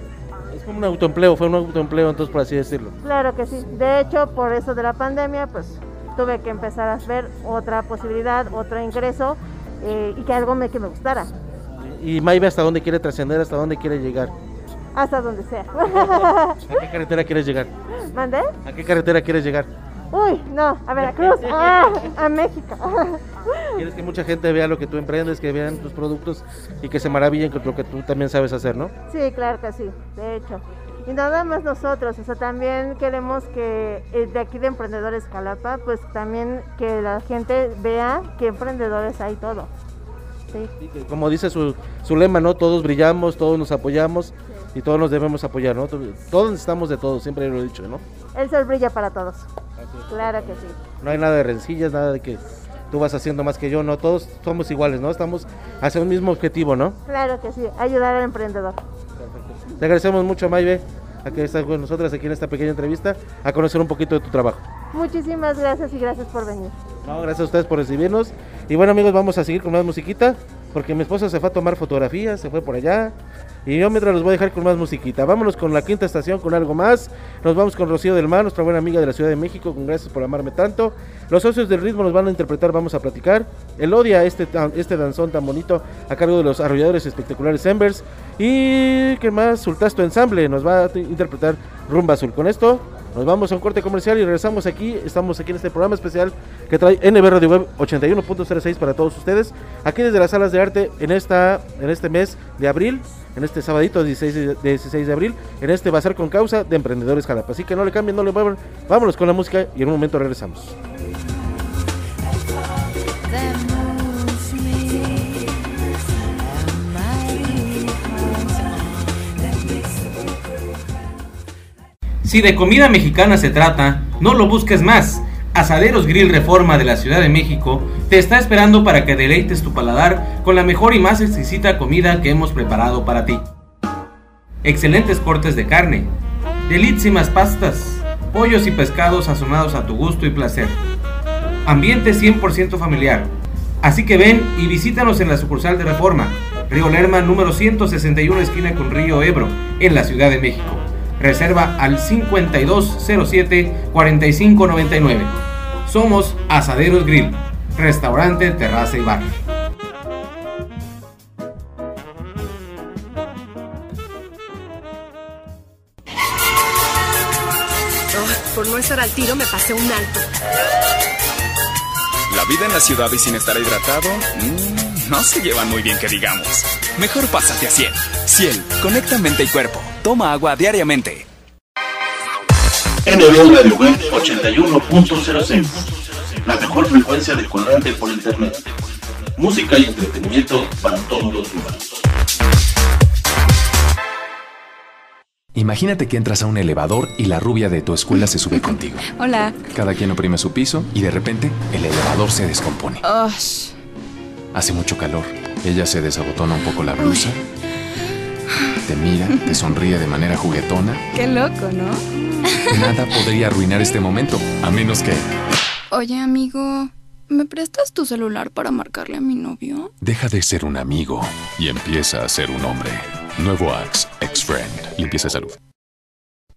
es como un autoempleo, fue un autoempleo entonces por así decirlo. Claro que sí. De hecho, por eso de la pandemia, pues tuve que empezar a ver otra posibilidad, otro ingreso eh, y que algo me, que me gustara. ¿Y Maybe hasta dónde quiere trascender, hasta dónde quiere llegar? Hasta donde sea. ¿A qué carretera quieres llegar? ¿Mandé? ¿A qué carretera quieres llegar? Uy, no, a Veracruz, (laughs) ah, a México. Quieres que mucha gente vea lo que tú emprendes, que vean tus productos y que se maravillen con lo que tú también sabes hacer, ¿no? Sí, claro que sí, de hecho. Y nada más nosotros, o sea, también queremos que eh, de aquí de Emprendedores Calapa, pues también que la gente vea que emprendedores hay todo. Sí. Como dice su, su lema, ¿no? Todos brillamos, todos nos apoyamos y todos nos debemos apoyar, ¿no? Todos necesitamos de todos, siempre lo he dicho, ¿no? El sol brilla para todos. Claro que sí. No hay nada de rencillas, nada de que tú vas haciendo más que yo, no, todos somos iguales, ¿no? Estamos hacia un mismo objetivo, ¿no? Claro que sí, ayudar al emprendedor. Perfecto. Te agradecemos mucho, Maybe, a que estás con nosotros aquí en esta pequeña entrevista, a conocer un poquito de tu trabajo. Muchísimas gracias y gracias por venir. No, gracias a ustedes por recibirnos. Y bueno, amigos, vamos a seguir con más musiquita, porque mi esposa se fue a tomar fotografías, se fue por allá. Y yo mientras los voy a dejar con más musiquita. Vámonos con la quinta estación, con algo más. Nos vamos con Rocío del Mar, nuestra buena amiga de la Ciudad de México, con Gracias por amarme tanto. Los socios del ritmo nos van a interpretar, vamos a platicar. El odia este, este danzón tan bonito a cargo de los arrolladores espectaculares Embers. Y qué más, Sultasto Ensamble nos va a interpretar Rumba Azul. Con esto Nos vamos a un corte comercial y regresamos aquí. Estamos aquí en este programa especial que trae NB Radio Web 81.06 para todos ustedes. Aquí desde las salas de arte en esta en este mes de abril, en este sabadito 16 de, 16 de abril, en este bazar con causa de emprendedores Jalapa. Así que no le cambien, no le muevan. Vámonos con la música y en un momento regresamos. Si de comida mexicana se trata, no lo busques más. Asaderos Grill Reforma de la Ciudad de México te está esperando para que deleites tu paladar con la mejor y más exquisita comida que hemos preparado para ti. Excelentes cortes de carne, delísimas pastas, pollos y pescados sazonados a tu gusto y placer. Ambiente 100% familiar. Así que ven y visítanos en la sucursal de Reforma, Río Lerma número 161 esquina con Río Ebro, en la Ciudad de México. Reserva al 5207-4599. Somos Asaderos Grill, restaurante, terraza y bar. Oh, por no estar al tiro me pasé un alto. La vida en la ciudad y sin estar hidratado, mm, no se llevan muy bien que digamos. Mejor pásate a Ciel. Ciel, conecta mente y cuerpo. Toma agua diariamente. NB Radio Web 81.06. La mejor frecuencia de cuadrante por internet. Música y entretenimiento para todos los humanos. Imagínate que entras a un elevador y la rubia de tu escuela se sube contigo. (laughs) Hola. Cada quien oprime su piso y de repente el elevador se descompone. Ush. Hace mucho calor. Ella se desabotona un poco la blusa. Te mira, (laughs) te sonríe de manera juguetona. Qué loco, ¿no? Nada podría arruinar este momento, a menos que... Oye, amigo, ¿me prestas tu celular para marcarle a mi novio? Deja de ser un amigo y empieza a ser un hombre. Nuevo Axe, ex-friend. Limpieza de salud.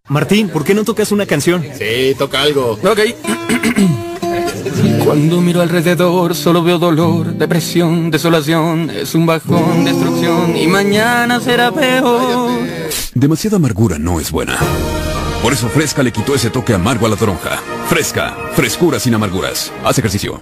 Martín, ¿por qué no tocas una canción? Sí, toca algo. Ok. (clears throat) Cuando miro alrededor solo veo dolor, depresión, desolación, es un bajón, destrucción y mañana será peor. Demasiada amargura no es buena. Por eso Fresca le quitó ese toque amargo a la toronja. Fresca, frescura sin amarguras. Haz ejercicio.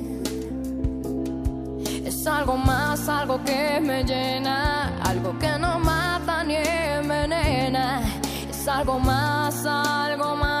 Es algo más, algo que me llena, algo que no mata ni envenena. Es algo más, algo más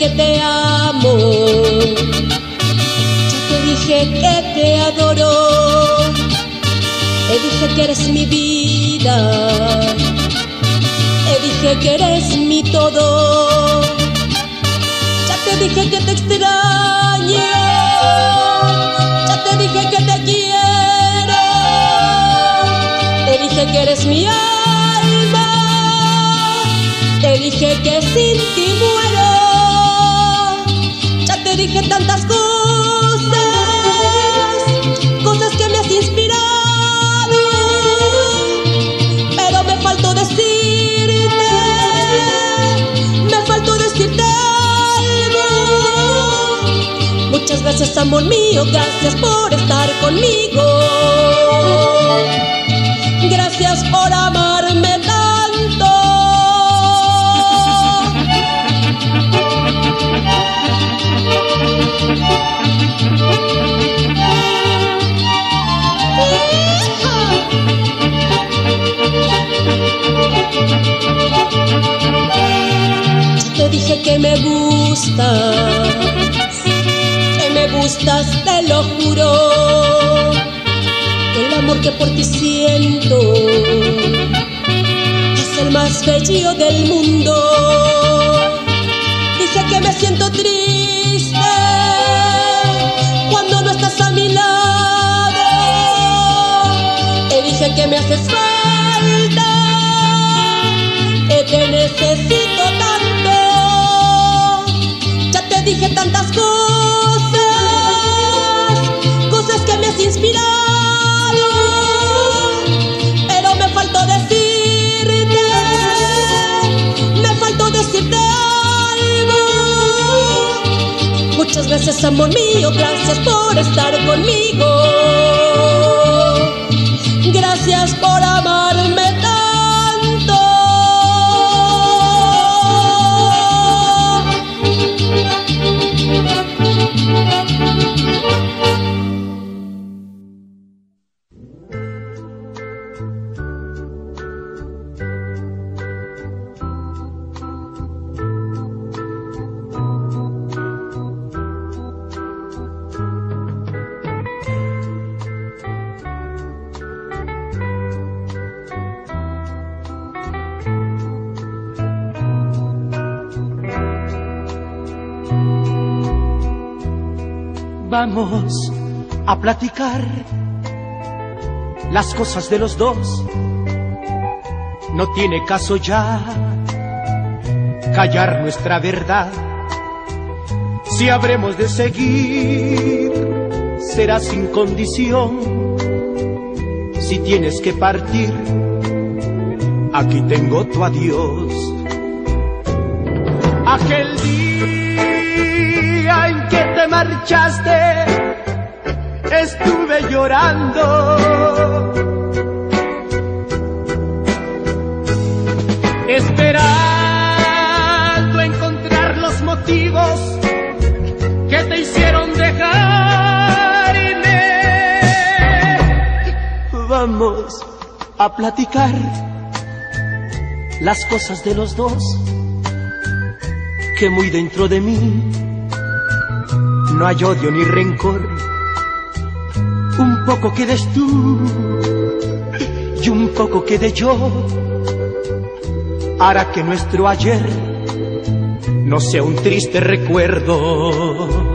que te amo, ya te dije que te adoro, te dije que eres mi vida, te dije que eres mi todo, ya te dije que te extraño, ya te dije que te quiero, te dije que eres mi alma. Te dije que sin ti muero. Dije tantas cosas, cosas que me has inspirado. Pero me faltó decirte, me faltó decirte algo. Muchas gracias, amor mío, gracias por estar conmigo. Te dije que me gustas, que me gustas, te lo juro. El amor que por ti siento es el más bello del mundo. Dije que me siento triste cuando no estás a mi lado. Te dije que me haces falta, te necesito tanto. Ya te dije tantas cosas, cosas que me has inspirado. Pero me faltó decirte, me faltó decirte algo. Muchas gracias, amor mío, gracias por estar conmigo. Gracias por amarme platicar las cosas de los dos. No tiene caso ya callar nuestra verdad. Si habremos de seguir, será sin condición. Si tienes que partir, aquí tengo tu adiós. Aquel día en que te marchaste, platicar las cosas de los dos que muy dentro de mí no hay odio ni rencor. Un poco quedes tú y un poco quede yo. Hará que nuestro ayer no sea un triste recuerdo.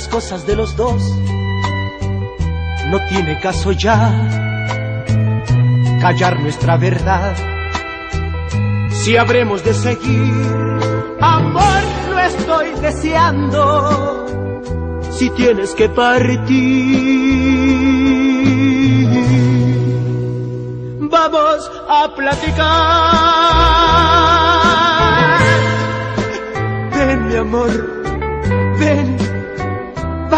Las cosas de los dos. No tiene caso ya callar nuestra verdad. Si habremos de seguir, amor, lo estoy deseando. Si tienes que partir, vamos a platicar. Ven, mi amor, ven,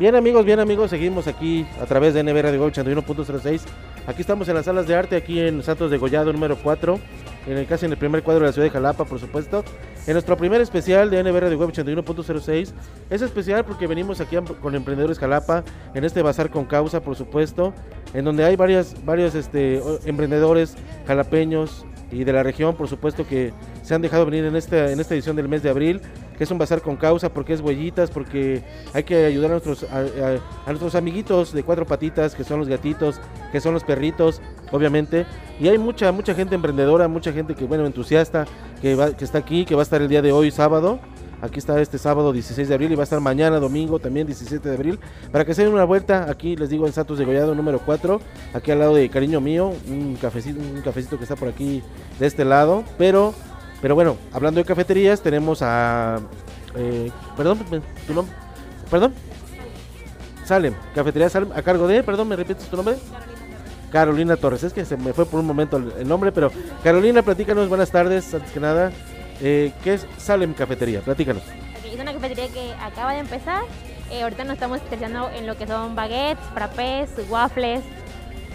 Bien amigos, bien amigos, seguimos aquí a través de NB Radio 81.06. Aquí estamos en las salas de arte, aquí en Santos de Gollado número 4, en el, casi en el primer cuadro de la ciudad de Jalapa, por supuesto. En nuestro primer especial de NB Radio Web 81.06. Es especial porque venimos aquí con Emprendedores Jalapa, en este bazar con causa, por supuesto, en donde hay varias, varios este, emprendedores jalapeños y de la región, por supuesto, que se han dejado venir en esta, en esta edición del mes de abril que es un bazar con causa, porque es huellitas, porque hay que ayudar a nuestros, a, nuestros amiguitos de cuatro patitas, que son los gatitos, que son los perritos, obviamente. Y hay mucha, mucha gente emprendedora, mucha gente que, bueno, entusiasta, que, que está aquí, que va a estar el día de hoy, sábado. Aquí está este sábado 16 de abril y va a estar mañana domingo también 17 de abril. Para que se den una vuelta, aquí les digo en Santos de Gollado número 4, aquí al lado de Cariño Mío, un cafecito, un cafecito que está por aquí de este lado. Pero pero bueno, hablando de cafeterías, tenemos a. Eh, perdón, tu nombre. Perdón. Salem, Cafetería Salem, a cargo de. Perdón, ¿me repites tu nombre? Carolina Torres. Es que se me fue por un momento el, nombre, pero Carolina, platícanos, buenas tardes, antes que nada. Eh, ¿Qué es Salem Cafetería? Platícanos. Es una cafetería que acaba de empezar. Eh, ahorita nos estamos especializando en lo que son baguettes, frappés, waffles.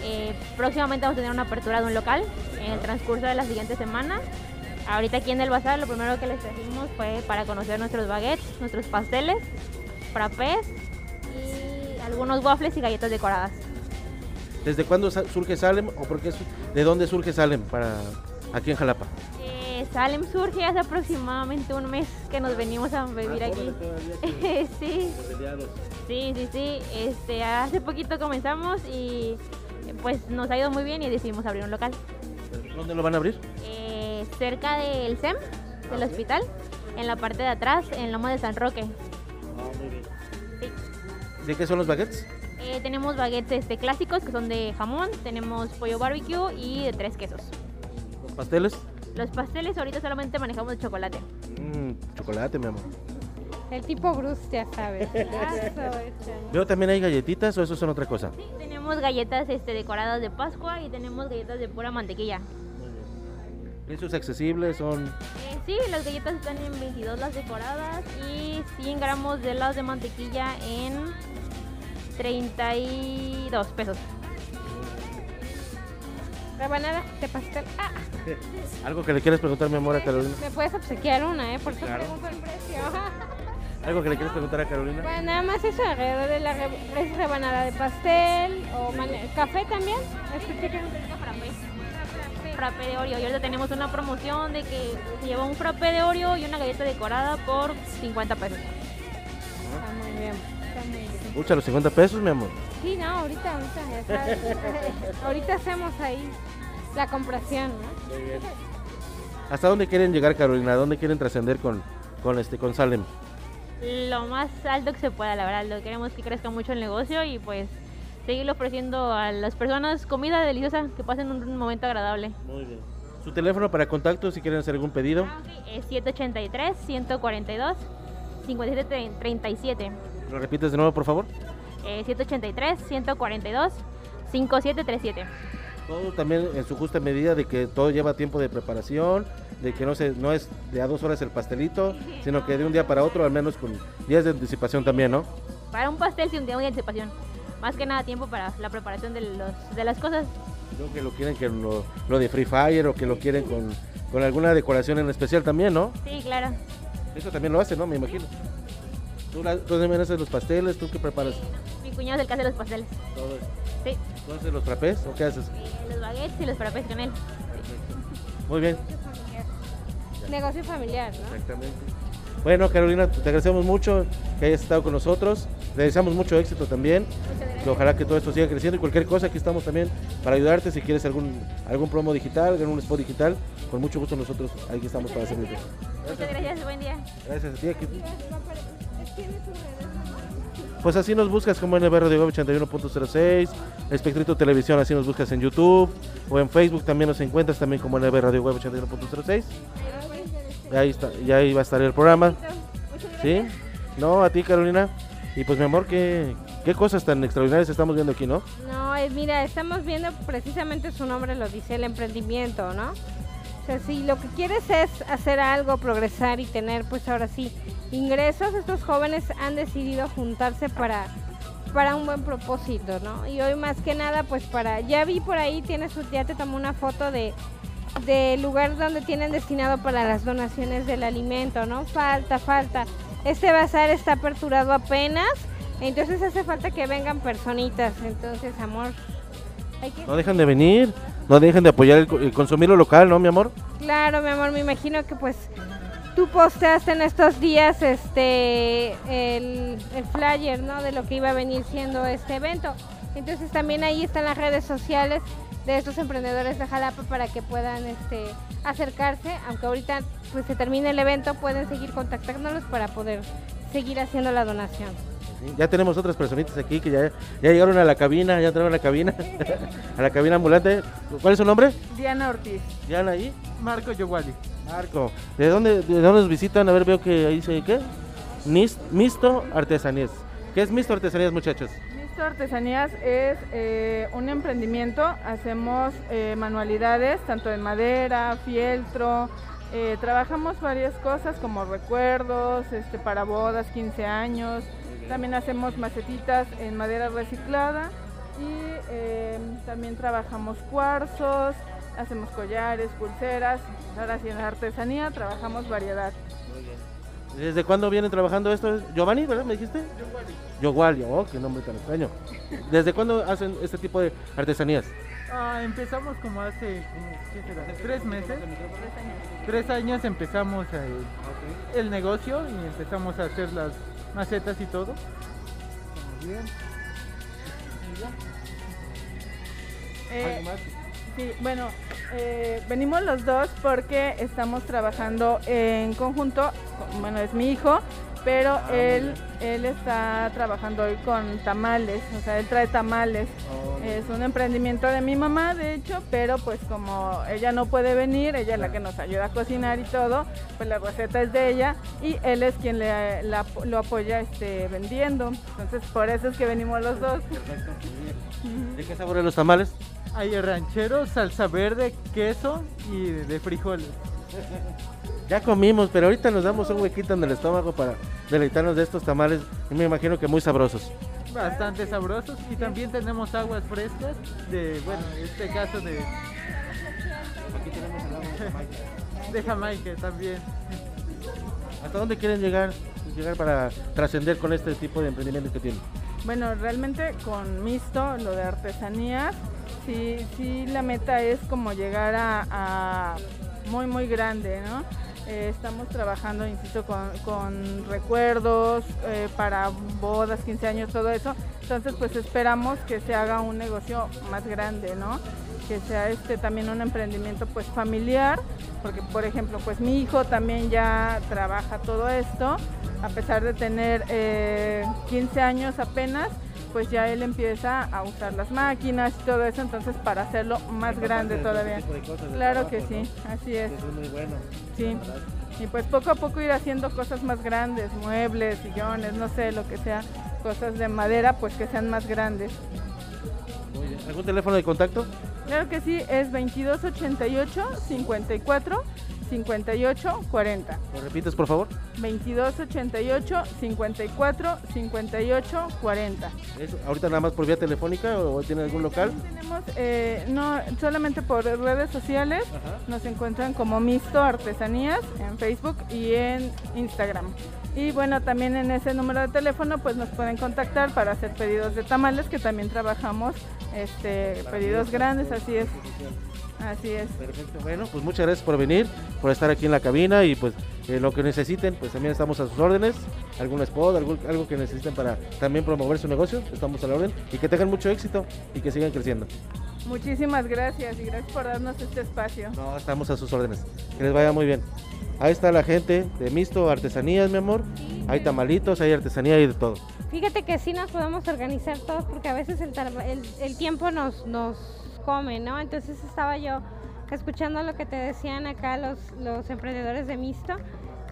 Eh, próximamente vamos a tener una apertura de un local en el transcurso de la siguiente semana. Ahorita aquí en el bazar lo primero que les trajimos fue para conocer nuestros baguettes, nuestros pasteles, frappés y algunos waffles y galletas decoradas. ¿Desde cuándo surge Salem o por qué, de dónde surge Salem para aquí en Jalapa? Eh, Salem surge hace aproximadamente un mes que nos venimos a vivir Ah, aquí. (laughs) sí. Sí, sí, sí. Este, hace poquito comenzamos y pues nos ha ido muy bien y decidimos abrir un local. ¿Dónde lo van a abrir? Eh, cerca del SEM, del hospital, en la parte de atrás, en Lomo de San Roque. ¿De qué son los baguettes? Eh, tenemos baguettes este, clásicos que son de jamón, tenemos pollo barbecue y de tres quesos. ¿Los pasteles? Los pasteles ahorita solamente manejamos de chocolate. Mmm, chocolate, mi amor. El tipo Bruce, ya sabes. (laughs) Veo también hay galletitas o eso son otra cosa. tenemos galletas este, decoradas de Pascua y tenemos galletas de pura mantequilla. Precios accesibles son. Eh, sí, las galletas están en 22 las decoradas y 100 gramos de las de mantequilla en 32 pesos. Rebanada de pastel. Ah, (laughs) Algo que le quieres preguntar, mi amor, a Carolina. me puedes obsequiar una, ¿eh? Por eso Claro. pregunto el precio. (laughs) Algo que le quieres preguntar a Carolina. Pues nada más eso, alrededor de la re- re- rebanada de pastel o café también. Escuché que frappé de Oreo. Y ahorita tenemos una promoción de que se lleva un frappé de Oreo y una galleta decorada por 50 pesos. Pucha, los 50 pesos, mi amor. Sí, no, ahorita, ahorita, (laughs) ahorita hacemos ahí la compración, ¿no? Muy bien. ¿Hasta dónde quieren llegar, Carolina? ¿A dónde quieren trascender con, con, este, con Salem? Lo más alto que se pueda, la verdad. Lo queremos que crezca mucho el negocio y pues seguir ofreciendo a las personas comida deliciosa, que pasen un momento agradable. Muy bien. ¿Su teléfono para contacto si quieren hacer algún pedido? Es 783-142-5737. ¿Lo repites de nuevo, por favor? Eh, 783-142-5737. Todo también en su justa medida de que todo lleva tiempo de preparación, de que no, se, no es de a dos horas el pastelito, sino que de un día para otro, al menos con días de anticipación también, ¿no? Para un pastel, sí, un día de anticipación. Más que nada tiempo para la preparación de, los, de las cosas. Creo que lo quieren que lo, lo de Free Fire o que lo quieren con, con alguna decoración en especial también, ¿no? Sí, claro. Eso también lo hace, ¿no? Me imagino. ¿Tú, la, tú también haces los pasteles? ¿Tú qué preparas? Mi cuñado es el que hace los pasteles. Todo eso. Sí. ¿Tú haces los trapés o qué haces? Los baguettes y los frappés con él. Muy bien. Negocio familiar, ¿no? Exactamente. Bueno, Carolina, te agradecemos mucho que hayas estado con nosotros. Le deseamos mucho éxito también. Que ojalá que todo esto siga creciendo y cualquier cosa, aquí estamos también para ayudarte. Si quieres algún algún promo digital, algún spot digital, con mucho gusto nosotros aquí estamos para servirte. Muchas gracias, buen día. Gracias a ti. Aquí. Pues así nos buscas como NB Radio Web 81.06, Espectrito Televisión, así nos buscas en YouTube o en Facebook también nos encuentras también como NB Radio Web 81.06. Ahí está, y ahí va a estar el programa. ¿Sí? No, a ti Carolina. Y pues mi amor, qué, qué cosas tan extraordinarias estamos viendo aquí, ¿no? No, eh, mira, estamos viendo precisamente su nombre lo dice, el emprendimiento, ¿no? O sea, si lo que quieres es hacer algo, progresar y tener, pues ahora sí, ingresos, estos jóvenes han decidido juntarse para, para un buen propósito, ¿no? Y hoy más que nada, pues para, ya vi por ahí, tienes, su- ya te tomó una foto de del lugar donde tienen destinado para las donaciones del alimento, ¿no? Falta, falta. Este bazar está aperturado apenas, entonces hace falta que vengan personitas. Entonces, amor, hay que... No dejan de venir, no dejen de apoyar el, el consumir lo local, ¿no, mi amor? Claro, mi amor, me imagino que pues tú posteaste en estos días este el, el flyer, ¿no? De lo que iba a venir siendo este evento. Entonces también ahí están las redes sociales de estos emprendedores de Jalapa para que puedan este acercarse, aunque ahorita pues se termine el evento, pueden seguir contactándolos para poder seguir haciendo la donación. Sí, Ya tenemos otras personitas aquí que ya, ya llegaron a la cabina, ya entraron a la cabina, (laughs) a la cabina ambulante. ¿Cuál es su nombre? Diana Ortiz. Diana ahí. Marco Yowali. Marco. ¿De dónde, ¿De dónde nos visitan? A ver, veo que ahí dice, ¿qué? Misto Artesanías. ¿Qué es Misto Artesanías, muchachos? Misto Artesanías es eh, un emprendimiento. Hacemos eh, manualidades tanto en madera, fieltro. eh, trabajamos varias cosas como recuerdos, este, para bodas, 15 años. También hacemos macetitas en madera reciclada y eh, también trabajamos cuarzos, hacemos collares, pulseras. Ahora sí en la artesanía trabajamos variedad. ¿Desde cuándo vienen trabajando esto? Giovanni, ¿verdad? ¿Me dijiste? Yowali. Oh, qué nombre tan extraño. ¿Desde cuándo hacen este tipo de artesanías? Ah, empezamos como hace como, ¿qué será? tres meses. Tres años empezamos el, el negocio y empezamos a hacer las macetas y todo. Muy bien. Eh, sí, bueno, eh, venimos los dos porque estamos trabajando en conjunto. Bueno, es mi hijo, pero él, él está trabajando hoy con tamales, o sea, él trae tamales. Es un emprendimiento de mi mamá, de hecho, pero pues como ella no puede venir, ella es la que nos ayuda a cocinar y todo, pues la receta es de ella y él es quien le, la- lo apoya este, vendiendo. Entonces, por eso es que venimos los dos. ¿De qué sabor los tamales? Hay ranchero, salsa verde, queso y de frijoles. (laughs) Ya comimos, pero ahorita nos damos un huequito en el estómago para deleitarnos de estos tamales. Y me imagino que muy sabrosos. Bastante sabrosos y también tenemos aguas frescas de, bueno, en este caso de... Aquí tenemos el agua de Jamaica. De Jamaica también. ¿Hasta dónde quieren llegar? Llegar para trascender con este tipo de emprendimiento que tienen. Bueno, realmente con Misto, lo de artesanías, sí, sí la meta es como llegar a, a muy, muy grande, ¿no? Eh, estamos trabajando, insisto, con, con recuerdos eh, para bodas, 15 años, todo eso. Entonces, pues esperamos que se haga un negocio más grande, ¿no? Que sea este también un emprendimiento pues familiar, porque por ejemplo, pues mi hijo también ya trabaja todo esto, a pesar de tener eh, 15 años apenas, pues ya él empieza a usar las máquinas y todo eso, entonces para hacerlo más grande todavía. Claro que sí, así es. Es muy bueno. Sí. Y pues poco a poco ir haciendo cosas más grandes, muebles, sillones, no sé, lo que sea, cosas de madera, pues que sean más grandes. Muy bien. ¿Algún teléfono de contacto? Claro que sí, es 2288 54 58 40. ¿Lo repites, por favor? 2288 54 58 40. ¿Es ahorita nada más por vía telefónica o tiene algún local? Tenemos, eh, no, solamente por redes sociales, nos encuentran como Misto Artesanías en Facebook y en Instagram. Y bueno, también en ese número de teléfono pues nos pueden contactar para hacer pedidos de tamales, que también trabajamos este, pedidos grandes, así es. Así es. Perfecto. Bueno, pues muchas gracias por venir, por estar aquí en la cabina y pues eh, lo que necesiten, pues también estamos a sus órdenes. Algún spot, algún- algo que necesiten para también promover su negocio, estamos a la orden y que tengan mucho éxito y que sigan creciendo. Muchísimas gracias y gracias por darnos este espacio. No, estamos a sus órdenes. Que les vaya muy bien. Ahí está la gente de Misto Artesanías, mi amor. Hay tamalitos, hay artesanía y de todo. Fíjate que sí nos podemos organizar todos porque a veces el, el tiempo nos, nos come, ¿no? Entonces estaba yo escuchando lo que te decían acá los, los emprendedores de Misto,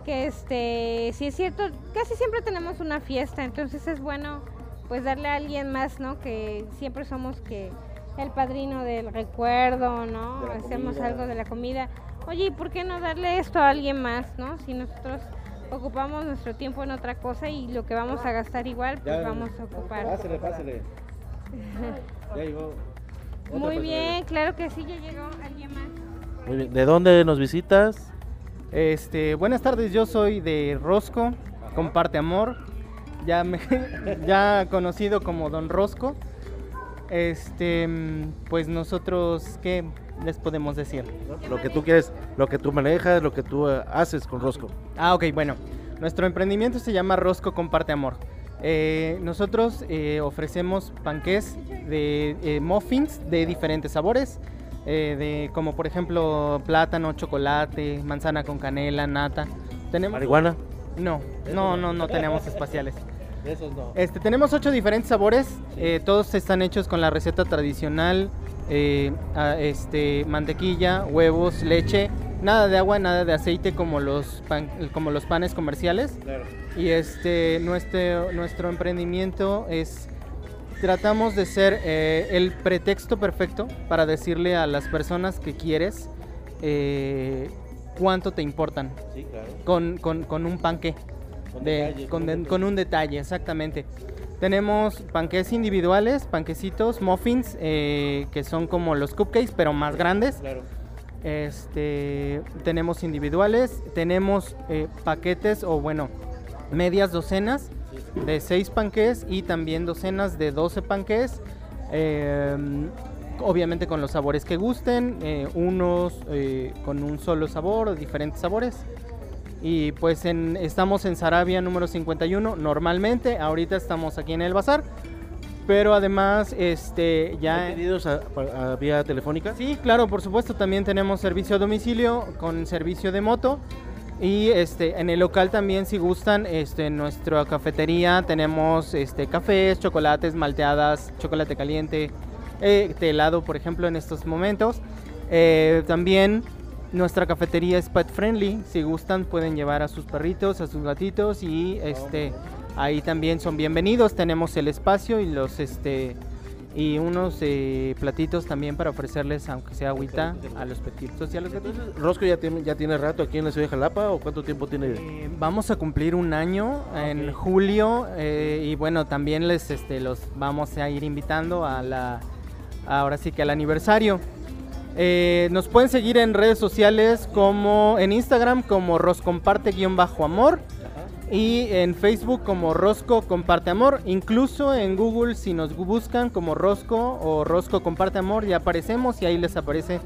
que este, sí es cierto, casi siempre tenemos una fiesta, entonces es bueno pues darle a alguien más, ¿no? Que siempre somos que el padrino del recuerdo, ¿no? Hacemos comida. algo de la comida. Oye, ¿y por qué no darle esto a alguien más, ¿no? Si nosotros ocupamos nuestro tiempo en otra cosa y lo que vamos a gastar igual, pues Ya, vamos a ocupar. Pásele, pásele. Ya llegó. Muy bien, claro que sí, ya llegó alguien más. Muy bien. ¿De dónde nos visitas? Este, buenas tardes, yo soy de Rosco, comparte amor, ya me, (laughs) ya conocido como Don Rosco. Este, pues nosotros, ¿qué les podemos decir? Lo que tú quieres, lo que tú manejas, lo que tú eh, haces con Rosco. Ah, ok, bueno. Nuestro emprendimiento se llama Rosco Comparte Amor. Eh, nosotros eh, ofrecemos panqués de eh, muffins de diferentes sabores, eh, de, como por ejemplo plátano, chocolate, manzana con canela, nata. ¿Tenemos... ¿Marihuana? No, no, no, no tenemos (laughs) espaciales. Esos no. Este, tenemos ocho diferentes sabores, eh, todos están hechos con la receta tradicional, este, mantequilla, huevos, leche, nada de agua, nada de aceite como los, pan- como los panes comerciales. Claro. Y este, nuestro, nuestro emprendimiento es, tratamos de ser eh, el pretexto perfecto para decirle a las personas que quieres eh, cuánto te importan. Sí, claro. Con, con, con un panque. Con de- detalle, con, con de- detalle. con un detalle, exactamente. Tenemos panques individuales, panquecitos, muffins, eh, que son como los cupcakes, pero más grandes. Claro. Este, tenemos individuales, tenemos eh, paquetes o bueno, medias docenas de 6 panqués y también docenas de 12 panqués. eh, obviamente con los sabores que gusten, eh, unos eh, con un solo sabor diferentes sabores. Y pues en, estamos en Sarabia número 51 normalmente, ahorita estamos aquí en el bazar. Pero además, este, ya... ¿Hay pedidos a, a vía telefónica? Sí, claro, por supuesto, también tenemos servicio a domicilio con servicio de moto. Y este, en el local también, si gustan, este, en nuestra cafetería tenemos este, cafés, chocolates, malteadas, chocolate caliente, eh, helado, por ejemplo, en estos momentos. Eh, también nuestra cafetería es pet friendly. Si gustan, pueden llevar a sus perritos, a sus gatitos y este, ahí también son bienvenidos. Tenemos el espacio y los este y unos eh, platitos también para ofrecerles, aunque sea agüita, a los petitos y a los gatitos. ¿Rosco ya tiene, ya tiene rato aquí en la ciudad de Jalapa o cuánto tiempo tiene? Eh, Vamos a cumplir un año en julio eh, y bueno, también les este, los vamos a ir invitando a la, ahora sí que al aniversario. Nos pueden seguir en redes sociales como en Instagram como roscomparte-amor y en Facebook como Rosco Comparte Amor. Incluso en Google si nos buscan como Rosco o Rosco Comparte Amor ya aparecemos y ahí les aparece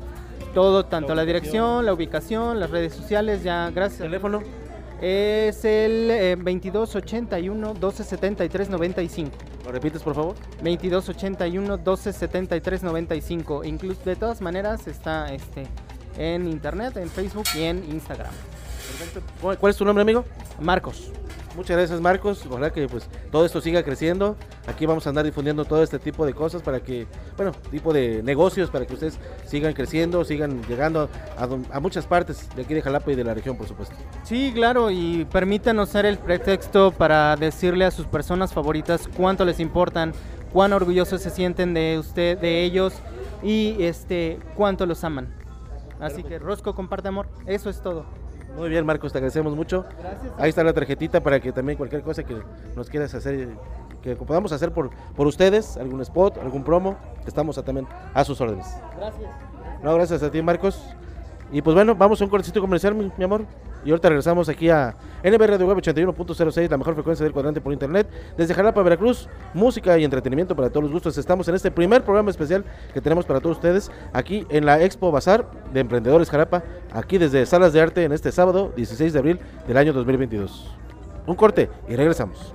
todo, tanto la dirección, la ubicación, las redes sociales, ya gracias. ¿Teléfono? Es el eh, 2281 1273 95. ¿Lo repites, por favor? 2281 1273 95. Incluso de todas maneras está este en internet, en Facebook y en Instagram. Perfecto. ¿Cuál es tu nombre, amigo? Marcos. Muchas gracias, Marcos. Ojalá que pues todo esto siga creciendo. Aquí vamos a andar difundiendo todo este tipo de cosas para que, bueno, tipo de negocios para que ustedes sigan creciendo, sigan llegando a, a muchas partes de aquí de Jalapa y de la región, por supuesto. Sí, claro, y permítanos ser el pretexto para decirle a sus personas favoritas cuánto les importan, cuán orgullosos se sienten de usted, de ellos y este cuánto los aman. Así que Rosco comparte amor, eso es todo. Muy bien, Marcos, te agradecemos mucho. Gracias. Ahí está la tarjetita para que también cualquier cosa que nos quieras hacer, que podamos hacer por, por ustedes, algún spot, algún promo, estamos a- también a sus órdenes. Gracias. No, gracias a ti, Marcos. Y pues bueno, vamos a un cortecito comercial, mi, mi amor. Y ahorita regresamos aquí a NB Radio Web 81.06, la mejor frecuencia del cuadrante por internet. Desde Jalapa, Veracruz, música y entretenimiento para todos los gustos. Estamos en este primer programa especial que tenemos para todos ustedes aquí en la Expo Bazar de Emprendedores Jalapa, aquí desde Salas de Arte en este sábado 16 de abril del año 2022. Un corte y regresamos.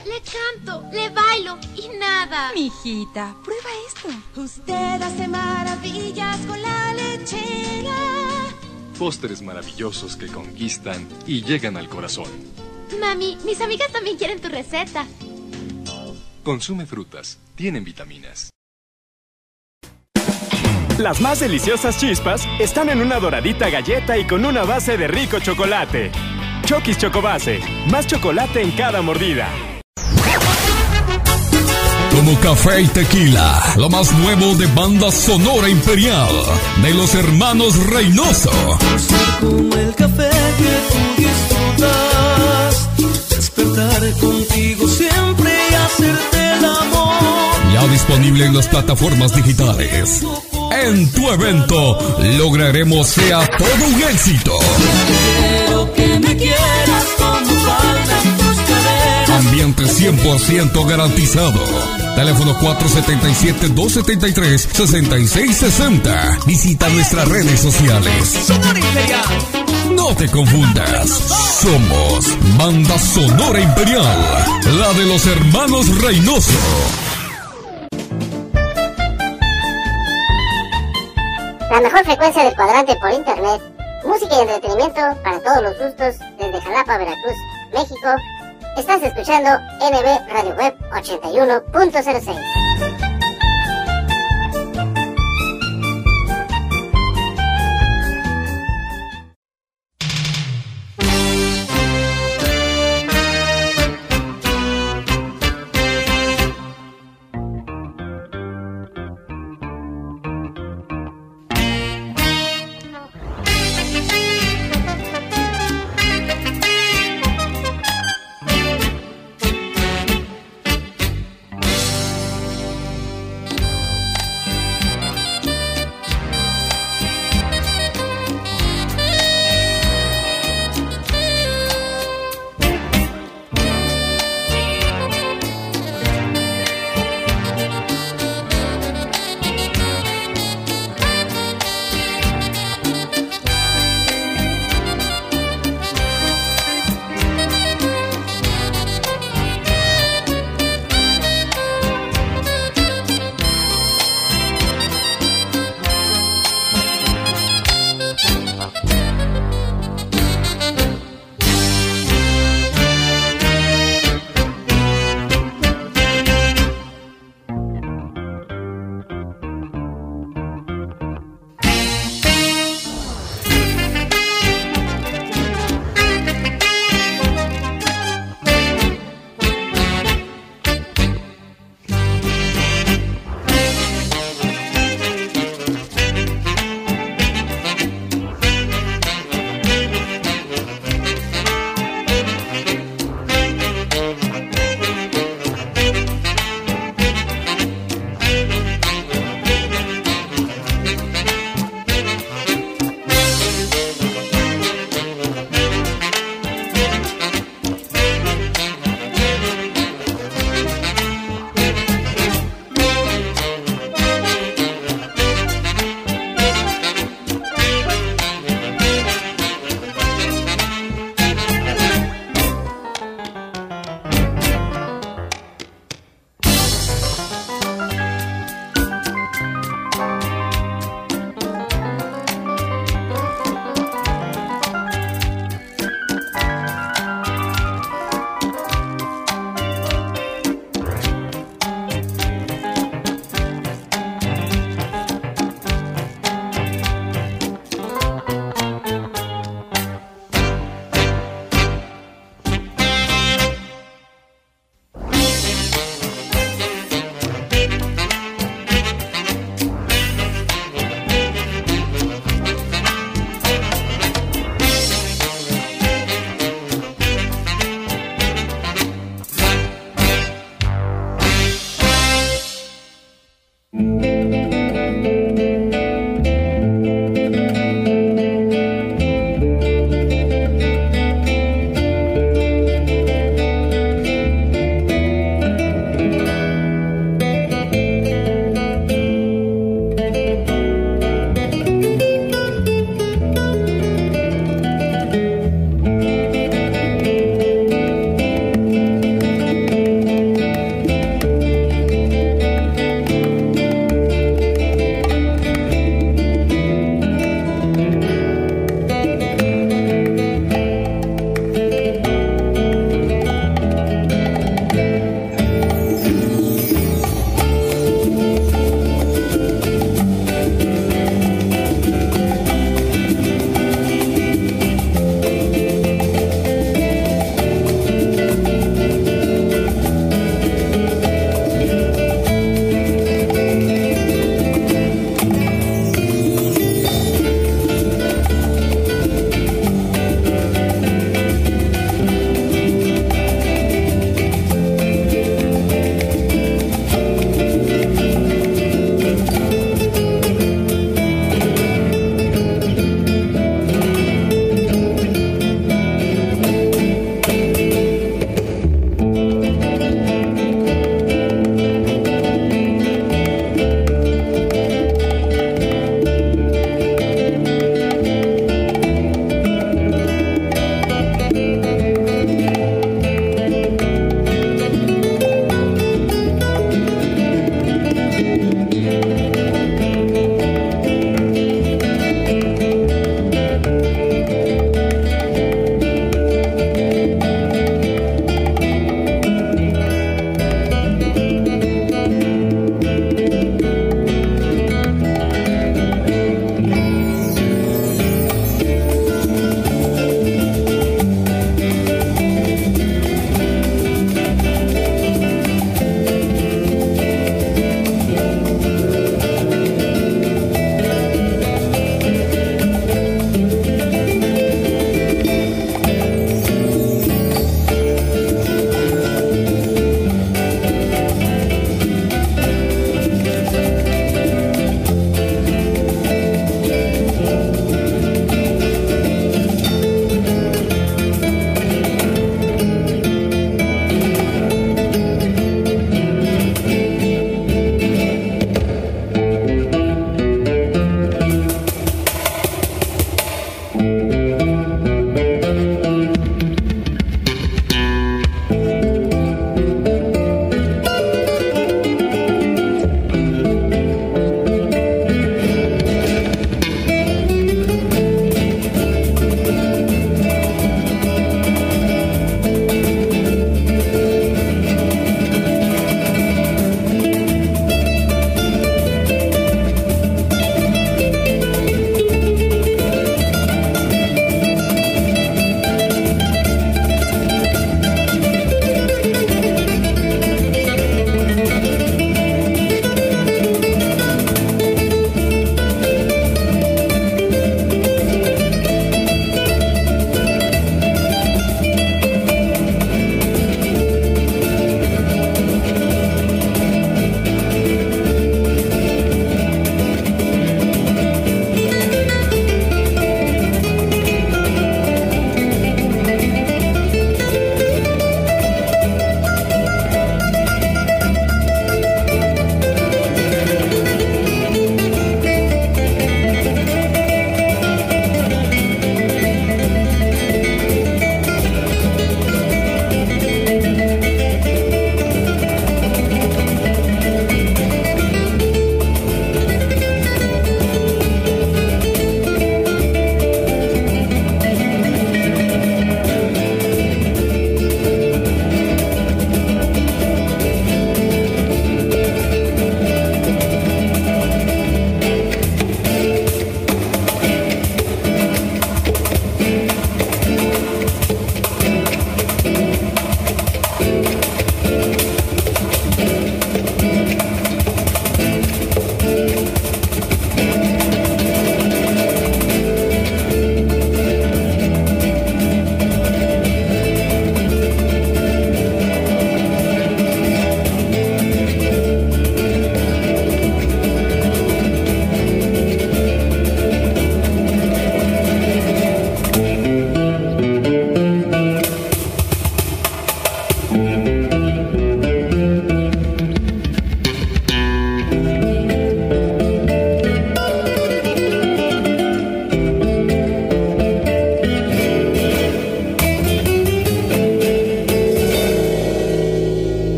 canto, le bailo y nada. Mijita, prueba esto. Usted hace maravillas con la lechera. Pósteres maravillosos que conquistan y llegan al corazón. Mami, mis amigas también quieren tu receta. Consume frutas, tienen vitaminas. Las más deliciosas chispas están en una doradita galleta y con una base de rico chocolate. Chokis Chocobase, más chocolate en cada mordida. Como café y tequila, lo más nuevo de banda sonora imperial de los hermanos Reynoso. Como el café que tú disfrutas, despertar contigo siempre y hacerte el amor. Ya disponible en las plataformas digitales. En tu evento lograremos sea todo un éxito. Quiero que me quieras 100% garantizado. Teléfono 477-273-6660. Visita nuestras redes sociales. Sonora Imperial. No te confundas. Somos Banda Sonora Imperial. La de los hermanos Reynoso. La mejor frecuencia del cuadrante por internet. Música y entretenimiento para todos los gustos desde Jalapa, Veracruz, México. Estás escuchando NB Radio Web 81.06.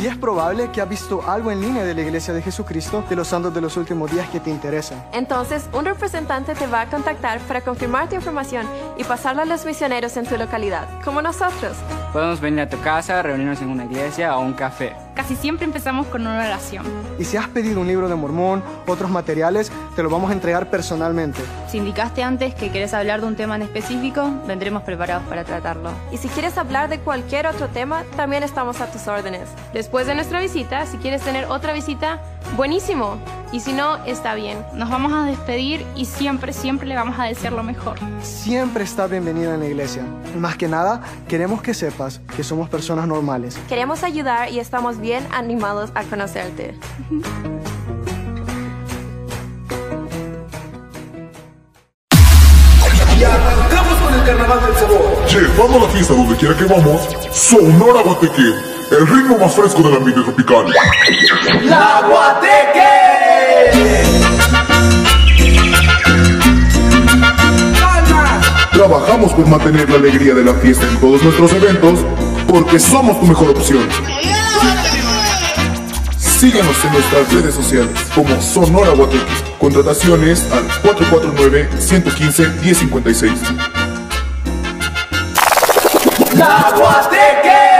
Y es probable que has visto algo en línea de la Iglesia de Jesucristo de los Santos de los Últimos Días que te interesa. Entonces, un representante te va a contactar para confirmar tu información y pasarla a los misioneros en tu localidad, como nosotros. Podemos venir a tu casa, reunirnos en una iglesia o un café. Casi siempre empezamos con una oración. Y si has pedido un libro de Mormón, otros materiales, te lo vamos a entregar personalmente. Si indicaste antes que quieres hablar de un tema en específico, vendremos preparados para tratarlo. Y si quieres hablar de cualquier otro tema, también estamos a tus órdenes. Después de nuestra visita, si quieres tener otra visita, buenísimo. Y si no, está bien. Nos vamos a despedir y siempre, siempre le vamos a desear lo mejor. Siempre está bienvenida en la iglesia. Más que nada, queremos que sepas que somos personas normales. Queremos ayudar y estamos bien animados a conocerte. Llevando la fiesta donde quiera que vamos, Sonora Guateque, el ritmo más fresco del ambiente tropical. ¡La Guateque! Trabajamos por mantener la alegría de la fiesta en todos nuestros eventos porque somos tu mejor opción. Síguenos en nuestras redes sociales como Sonora Guateque. Contrataciones al 449-115-1056. ¡La Guateque!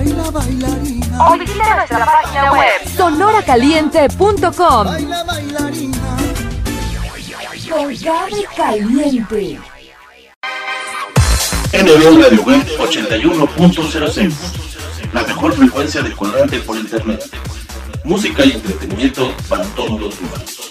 Baila bailarina. O visita nuestra página web sonoracaliente.com. Baila bailarina. Con Gaby Caliente. NB Radio Web 81.06 La mejor frecuencia de cuadrante por internet. Música y entretenimiento para todos los humanos.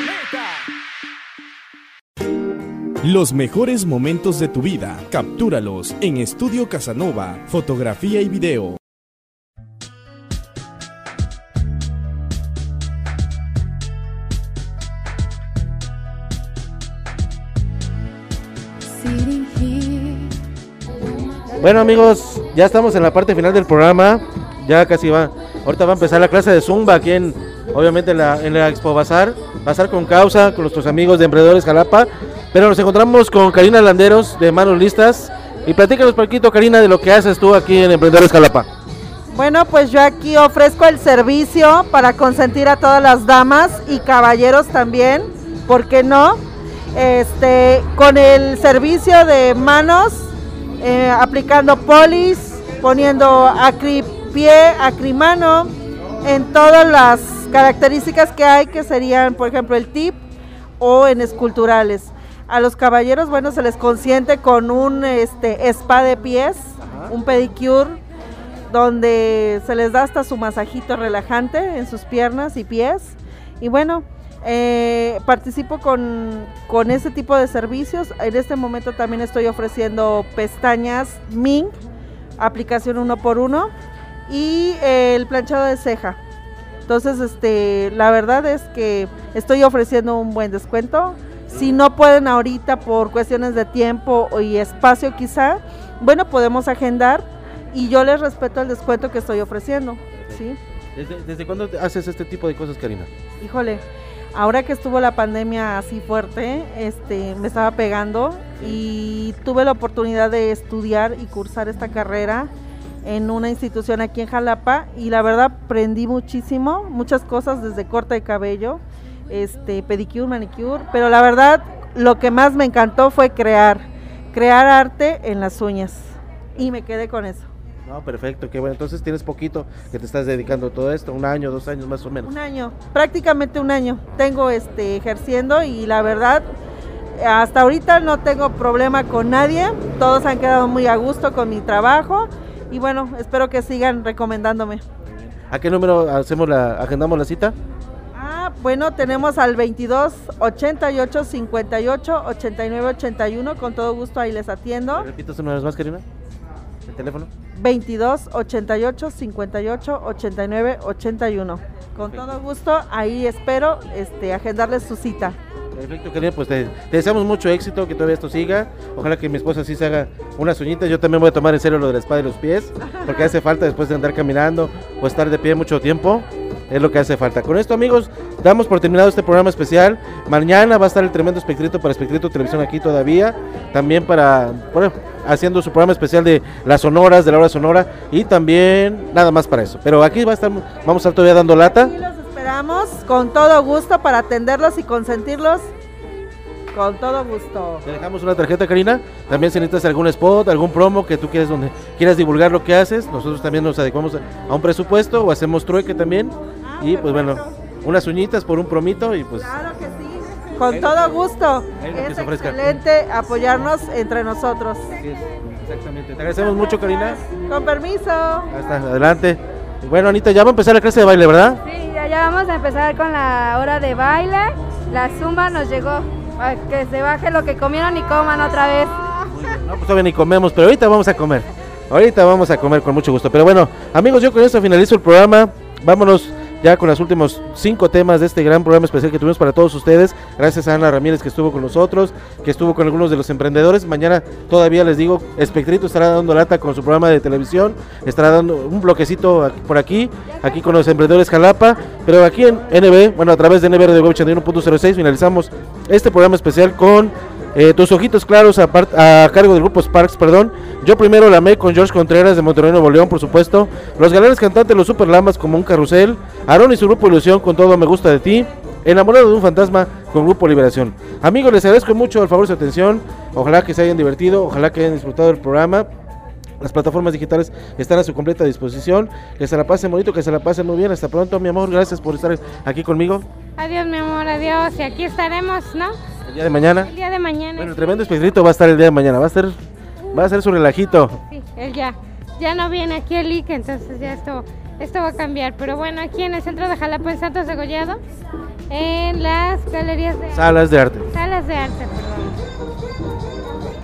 Los mejores momentos de tu vida, captúralos en Estudio Casanova, fotografía y video. Bueno amigos, ya estamos en la parte final del programa. Ya casi va. Ahorita va a empezar la clase de Zumba aquí en, obviamente en la, Expo Bazar. Bazar con causa, con nuestros amigos de Emprendedores Jalapa. Pero nos encontramos con Karina Landeros de Manos Listas. Y platícanos poquito, Karina, de lo que haces tú aquí en Emprendedores Jalapa. Bueno, pues yo aquí ofrezco el servicio para consentir a todas las damas y caballeros también, ¿por qué no? Este, con el servicio de manos, eh, aplicando polis, poniendo acripie, acrimano, en todas las características que hay, que serían, por ejemplo, el tip o en esculturales. A los caballeros, bueno, se les consiente con un este, spa de pies, un pedicure, donde se les da hasta su masajito relajante en sus piernas y pies. Y bueno, eh, participo con, con ese tipo de servicios. En este momento también estoy ofreciendo pestañas Ming, aplicación uno por uno, y eh, el planchado de ceja. Entonces, este, la verdad es que estoy ofreciendo un buen descuento. Si no pueden ahorita por cuestiones de tiempo y espacio quizá, bueno, podemos agendar y yo les respeto el descuento que estoy ofreciendo. ¿sí? ¿Desde, desde cuándo haces este tipo de cosas, Karina? Híjole, ahora que estuvo la pandemia así fuerte, este, me estaba pegando y tuve la oportunidad de estudiar y cursar esta carrera en una institución aquí en Jalapa y la verdad aprendí muchísimo, muchas cosas desde corte de cabello, este pedicure, manicure, pero la verdad lo que más me encantó fue crear, crear arte en las uñas y me quedé con eso. No, perfecto, qué bueno. Entonces tienes poquito que te estás dedicando a todo esto, un año, dos años más o menos. Un año, prácticamente un año. Tengo este ejerciendo y la verdad hasta ahorita no tengo problema con nadie. Todos han quedado muy a gusto con mi trabajo y bueno, espero que sigan recomendándome. ¿A qué número hacemos la agendamos la cita? Bueno, tenemos al 22 88 58 89 81. Con todo gusto ahí les atiendo. ¿Repitas una vez más, Karina? ¿El teléfono? 22 88 58 89 81. Con todo gusto, ahí espero este, agendarles su cita. Perfecto, Karina, pues te, te, deseamos mucho éxito, que todavía esto siga. Ojalá que mi esposa sí se haga unas uñitas. Yo también voy a tomar en serio lo de la espada y los pies, porque hace falta después de andar caminando o estar de pie mucho tiempo. Es lo que hace falta. Con esto, amigos, damos por terminado este programa especial. Mañana va a estar el tremendo espectrito para Espectrito Televisión aquí todavía. También para, bueno, haciendo su programa especial de las sonoras, de la hora sonora. Y también nada más para eso. Pero aquí va a estar, vamos a estar todavía dando lata. Esperamos con todo gusto para atenderlos y consentirlos. Con todo gusto. Te dejamos una tarjeta, Karina. También si necesitas algún spot, algún promo que tú quieras donde quieras divulgar lo que haces, nosotros también nos adecuamos a un presupuesto o hacemos trueque también. Ah, y pues bueno, unas uñitas por un promito y pues Claro que sí. Con todo gusto. Es excelente apoyarnos entre nosotros. Exactamente. Te agradecemos mucho, Karina. Con permiso. Hasta adelante. Bueno, Anita, ya va a empezar la clase de baile, ¿verdad? Sí, ya, vamos a empezar con la hora de baile. La zumba nos llegó. Para que se baje lo que comieron y coman otra vez. No, pues todavía ni comemos, pero ahorita vamos a comer. Ahorita vamos a comer con mucho gusto. Pero bueno, amigos, yo con esto finalizo el programa. Vámonos ya con los últimos cinco temas de este gran programa especial que tuvimos para todos ustedes. Gracias a Ana Ramírez que estuvo con nosotros, que estuvo con algunos de los emprendedores. Mañana todavía les digo, Espectrito estará dando lata con su programa de televisión, estará dando un bloquecito por aquí, aquí con los emprendedores Jalapa, pero aquí en NB, bueno, a través de NB de Web 81.06 finalizamos este programa especial con eh, tus ojitos claros a, a, cargo del grupo Sparks, perdón. Yo primero la amé con George Contreras de Monterrey Nuevo León, por supuesto. Los galanes cantantes, los Super Lamas como un carrusel. Aaron y su grupo Ilusión con todo me gusta de ti. Enamorado de un fantasma con Grupo Liberación. Amigos, les agradezco mucho el favor de su atención. Ojalá que se hayan divertido, ojalá que hayan disfrutado del programa. Las plataformas digitales están a su completa disposición. Que se la pasen bonito, que se la pasen muy bien. Hasta pronto, mi amor. Gracias por estar aquí conmigo. Adiós, mi amor, adiós. Y aquí estaremos, ¿no? El día de mañana. El día de mañana. Bueno, el tremendo espectrito va a estar el día de mañana. Va a ser, va a ser su relajito. Sí, él ya. Ya no viene aquí el IC, entonces ya esto, esto va a cambiar. Pero bueno, aquí en el centro de Jalapa, en Santos de Gollado, en las galerías de Salas de arte. Salas de arte, perdón.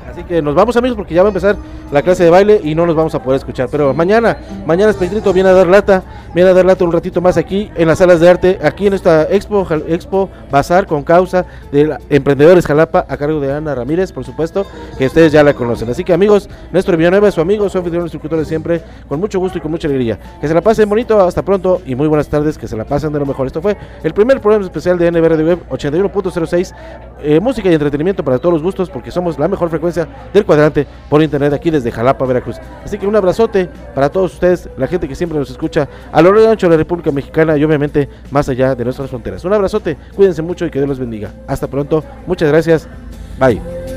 Así que nos vamos amigos porque ya va a empezar la clase de baile y no nos vamos a poder escuchar. Pero mañana, mañana Espectrito viene a dar lata, viene a dar un ratito más aquí en las salas de arte, aquí en esta Expo, Expo Bazar con causa de Emprendedores Jalapa a cargo de Ana Ramírez, por supuesto, que ustedes ya la conocen. Así que amigos, Néstor Villanueva, su amigo, su anfitrión instructor de siempre, con mucho gusto y con mucha alegría. Que se la pasen bonito, hasta pronto y muy buenas tardes, que se la pasen de lo mejor. Esto fue el primer programa especial de NB Radio Web 81.06, eh, música y entretenimiento para todos los gustos, porque somos la mejor frecuencia del cuadrante por internet aquí desde Jalapa, Veracruz. Así que un abrazote para todos ustedes, la gente que siempre nos escucha largo y ancho de la República Mexicana y obviamente más allá de nuestras fronteras. Un abrazote, cuídense mucho y que Dios los bendiga. Hasta pronto, muchas gracias, bye.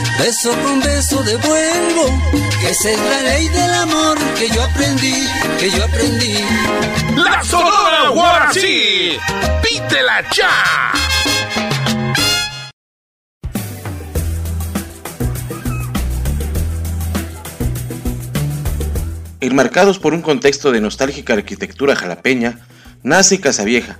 beso con beso devuelvo. Esa es la ley del amor que yo aprendí, que yo aprendí. La Sonora Guarací, pídela ya. Enmarcados por un contexto de nostálgica arquitectura jalapeña, nace Casa Vieja,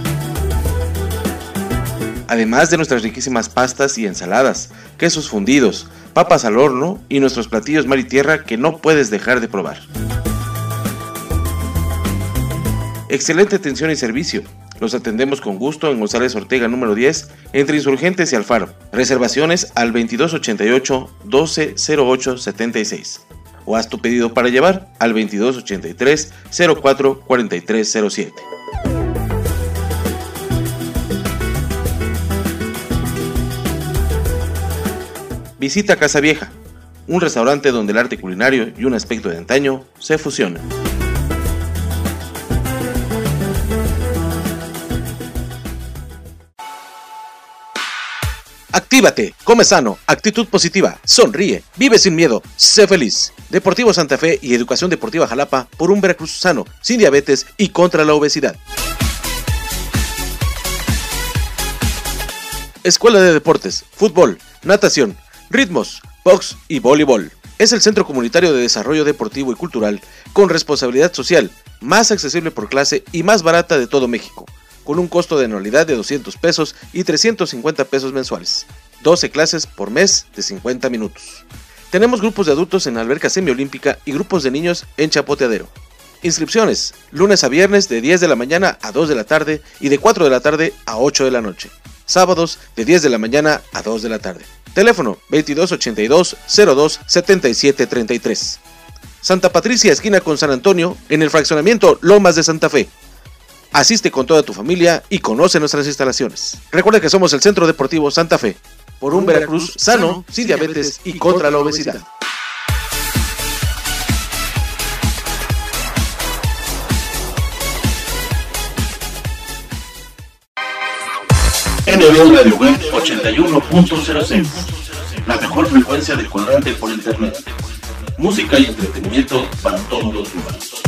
Además de nuestras riquísimas pastas y ensaladas, quesos fundidos, papas al horno y nuestros platillos mar y tierra que no puedes dejar de probar. Excelente atención y servicio. Los atendemos con gusto en González Ortega número 10, entre Insurgentes y Alfaro. Reservaciones al 2288 1208 76. O haz tu pedido para llevar al 2283 Visita Casa Vieja, un restaurante donde el arte culinario y un aspecto de antaño se fusionan. Actívate, come sano, actitud positiva, sonríe, vive sin miedo, sé feliz. Deportivo Santa Fe y Educación Deportiva Jalapa por un Veracruz sano, sin diabetes y contra la obesidad. Escuela de Deportes, Fútbol, Natación, Ritmos, Box y Voleibol. Es el centro comunitario de desarrollo deportivo y cultural con responsabilidad social, más accesible por clase y más barata de todo México con un costo de anualidad de 200 pesos y 350 pesos mensuales. 12 clases por mes de 50 minutos. Tenemos grupos de adultos en alberca semiolímpica y grupos de niños en chapoteadero. Inscripciones, lunes a viernes de 10 de la mañana a 2 de la tarde y de 4 de la tarde a 8 de la noche. Sábados de 10 de la mañana a 2 de la tarde. Teléfono 2282 02 77 33. Santa Patricia, esquina con San Antonio, en el fraccionamiento Lomas de Santa Fe. Asiste con toda tu familia y conoce nuestras instalaciones. Recuerda que somos el Centro Deportivo Santa Fe, por un Veracruz sano, sin diabetes y contra la obesidad. Radio Web 81.06 La mejor frecuencia de cuadrante por internet. Música y entretenimiento para todos los humanos.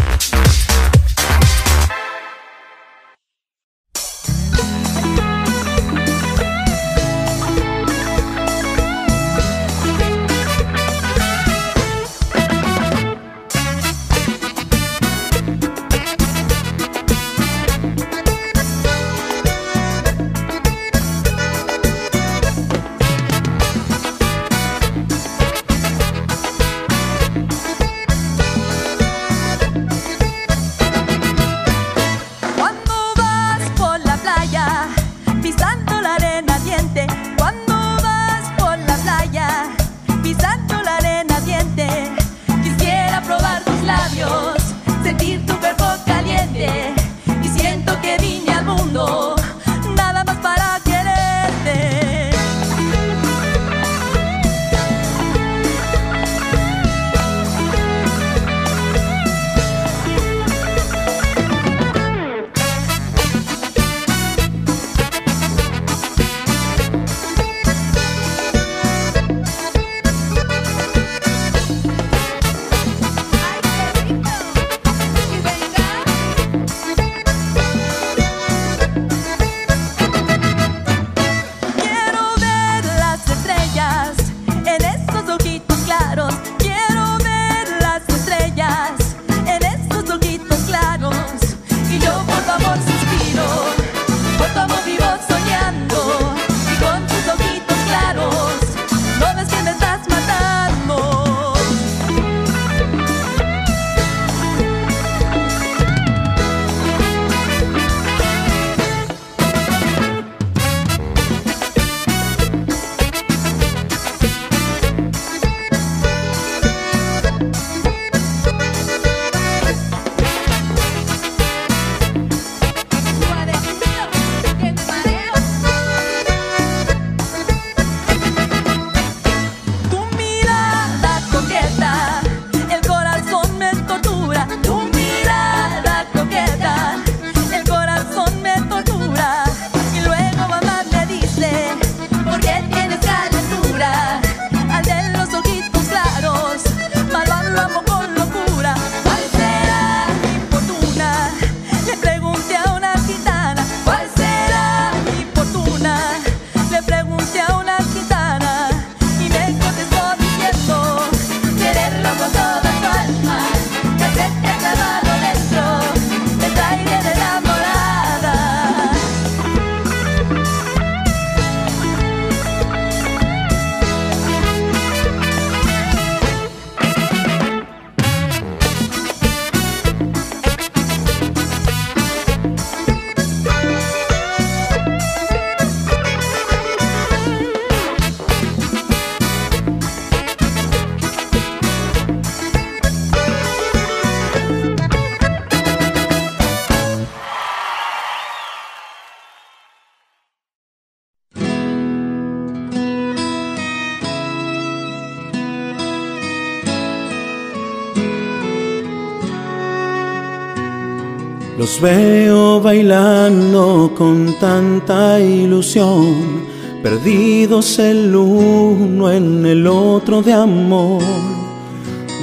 Los veo bailando con tanta ilusión, perdidos el uno en el otro de amor.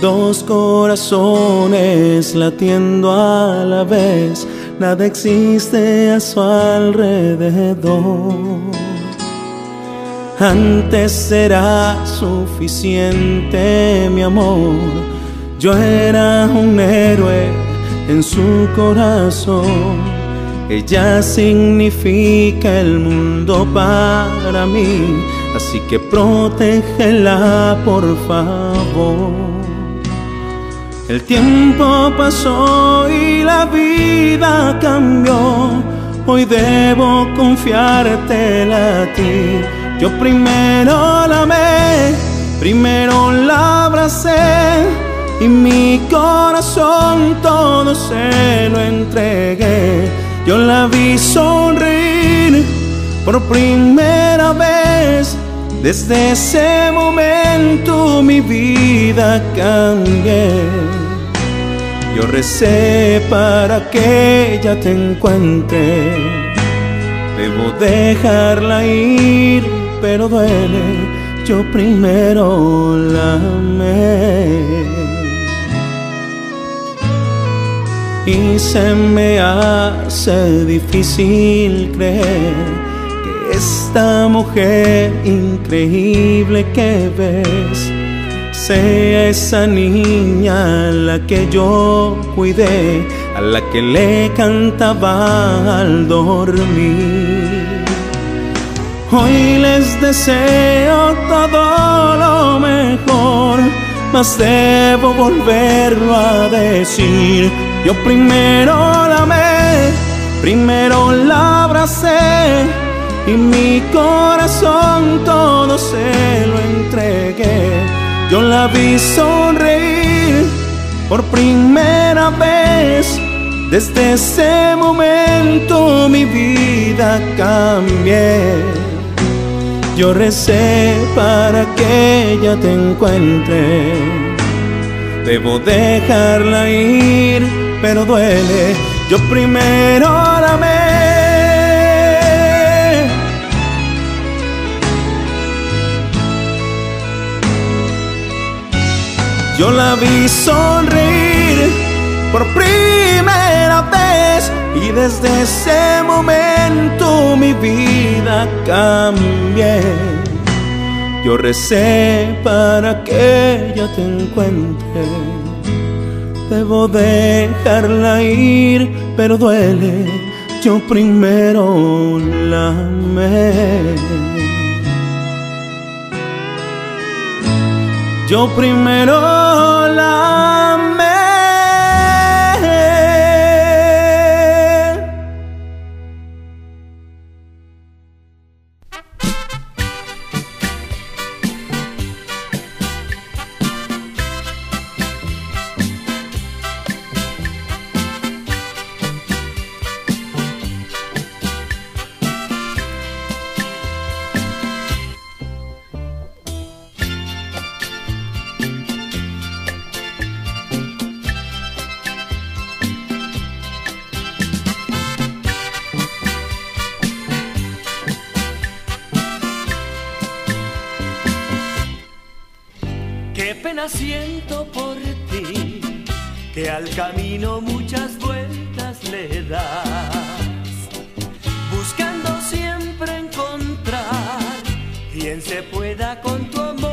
Dos corazones latiendo a la vez, nada existe a su alrededor. Antes será suficiente mi amor, yo era un héroe en su corazón. Ella significa el mundo para mí, así que protégela por favor. El tiempo pasó y la vida cambió, hoy debo confiártela a ti. Yo primero la amé, primero la abracé y mi corazón todo se lo entregué. Yo la vi sonreír por primera vez. Desde ese momento mi vida cambié. Yo recé para que ella te encuentre. Debo dejarla ir, pero duele. Yo primero la amé. Y se me hace difícil creer que esta mujer increíble que ves sea esa niña a la que yo cuidé, a la que le cantaba al dormir. Hoy les deseo todo lo mejor, mas debo volverlo a decir yo primero la amé, primero la abracé y mi corazón todo se lo entregué. Yo la vi sonreír por primera vez. Desde ese momento mi vida cambié. Yo recé para que ella te encuentre. Debo dejarla ir pero duele. Yo primero la amé. Yo la vi sonreír por primera vez y desde ese momento mi vida cambié. Yo recé para que ella te encuentre Debo dejarla ir, pero duele. Yo primero la amé. Yo primero la amé. Pena siento por ti, que al camino muchas vueltas le das, buscando siempre encontrar quien se pueda con tu amor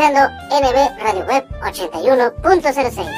escuchando NB Radio Web 81.06.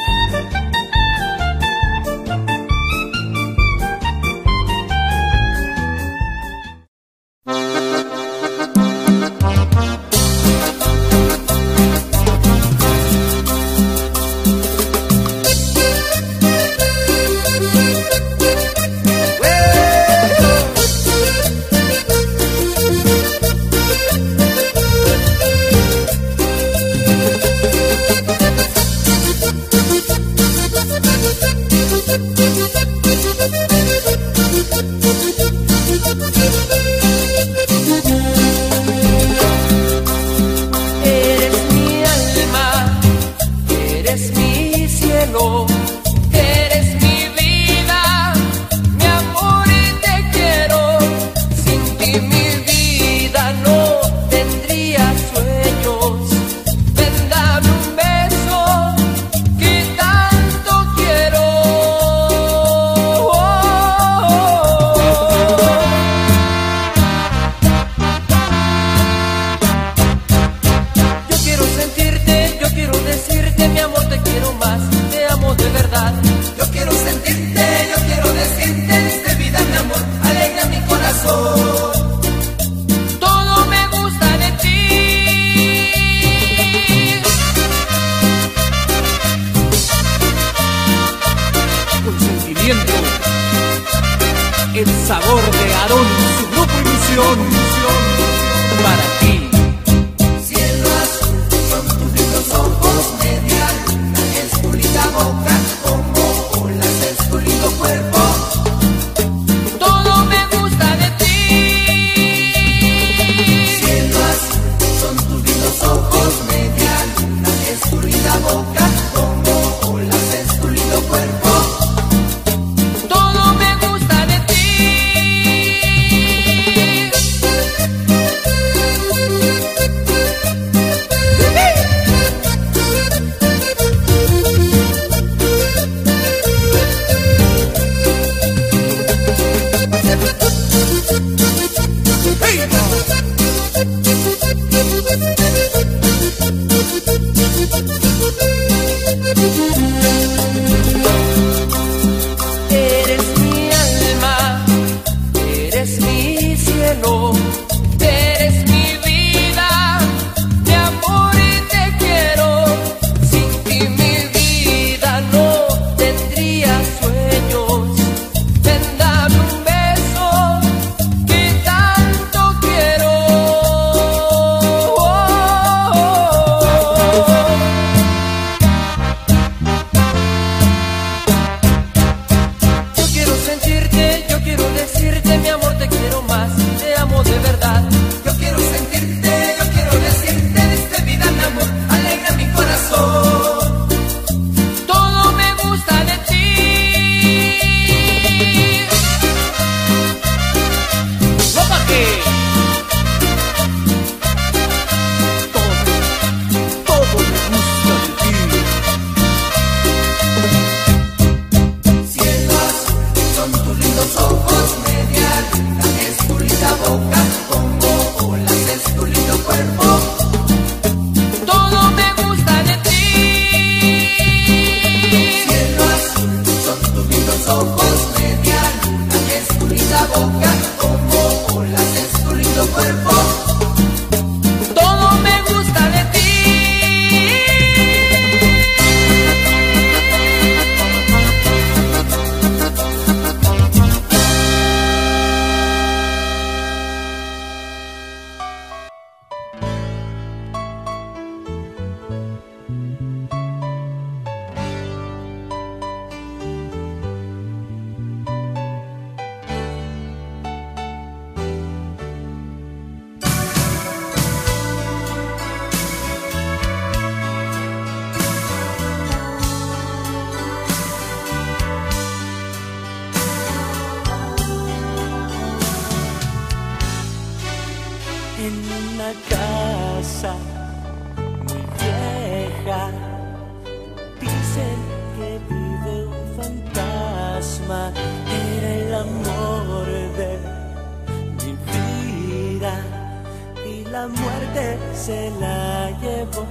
se la llevó.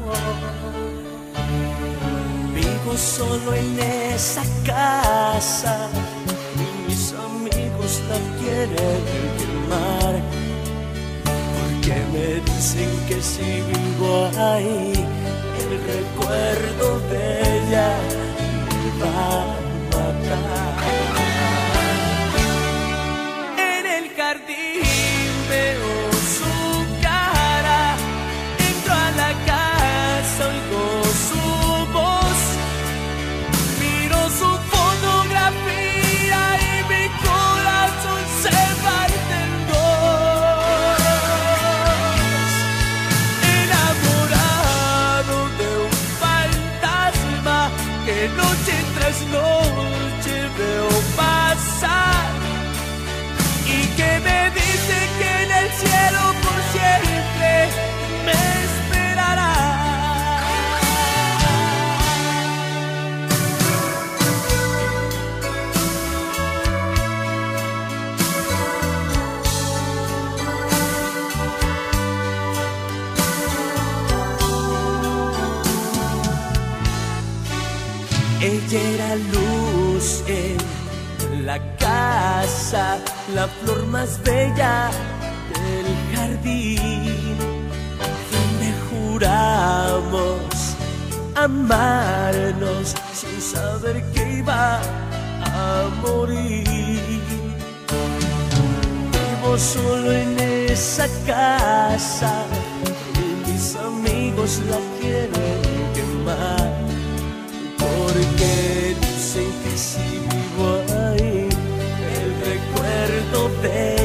Vivo solo en esa casa y mis amigos la quieren quemar. Porque me dicen que si vivo ahí, el recuerdo de ella me va a matar. La flor más bella del jardín, donde juramos amarnos sin saber que iba a morir. Vivo solo en esa casa y mis amigos la quieren quemar porque de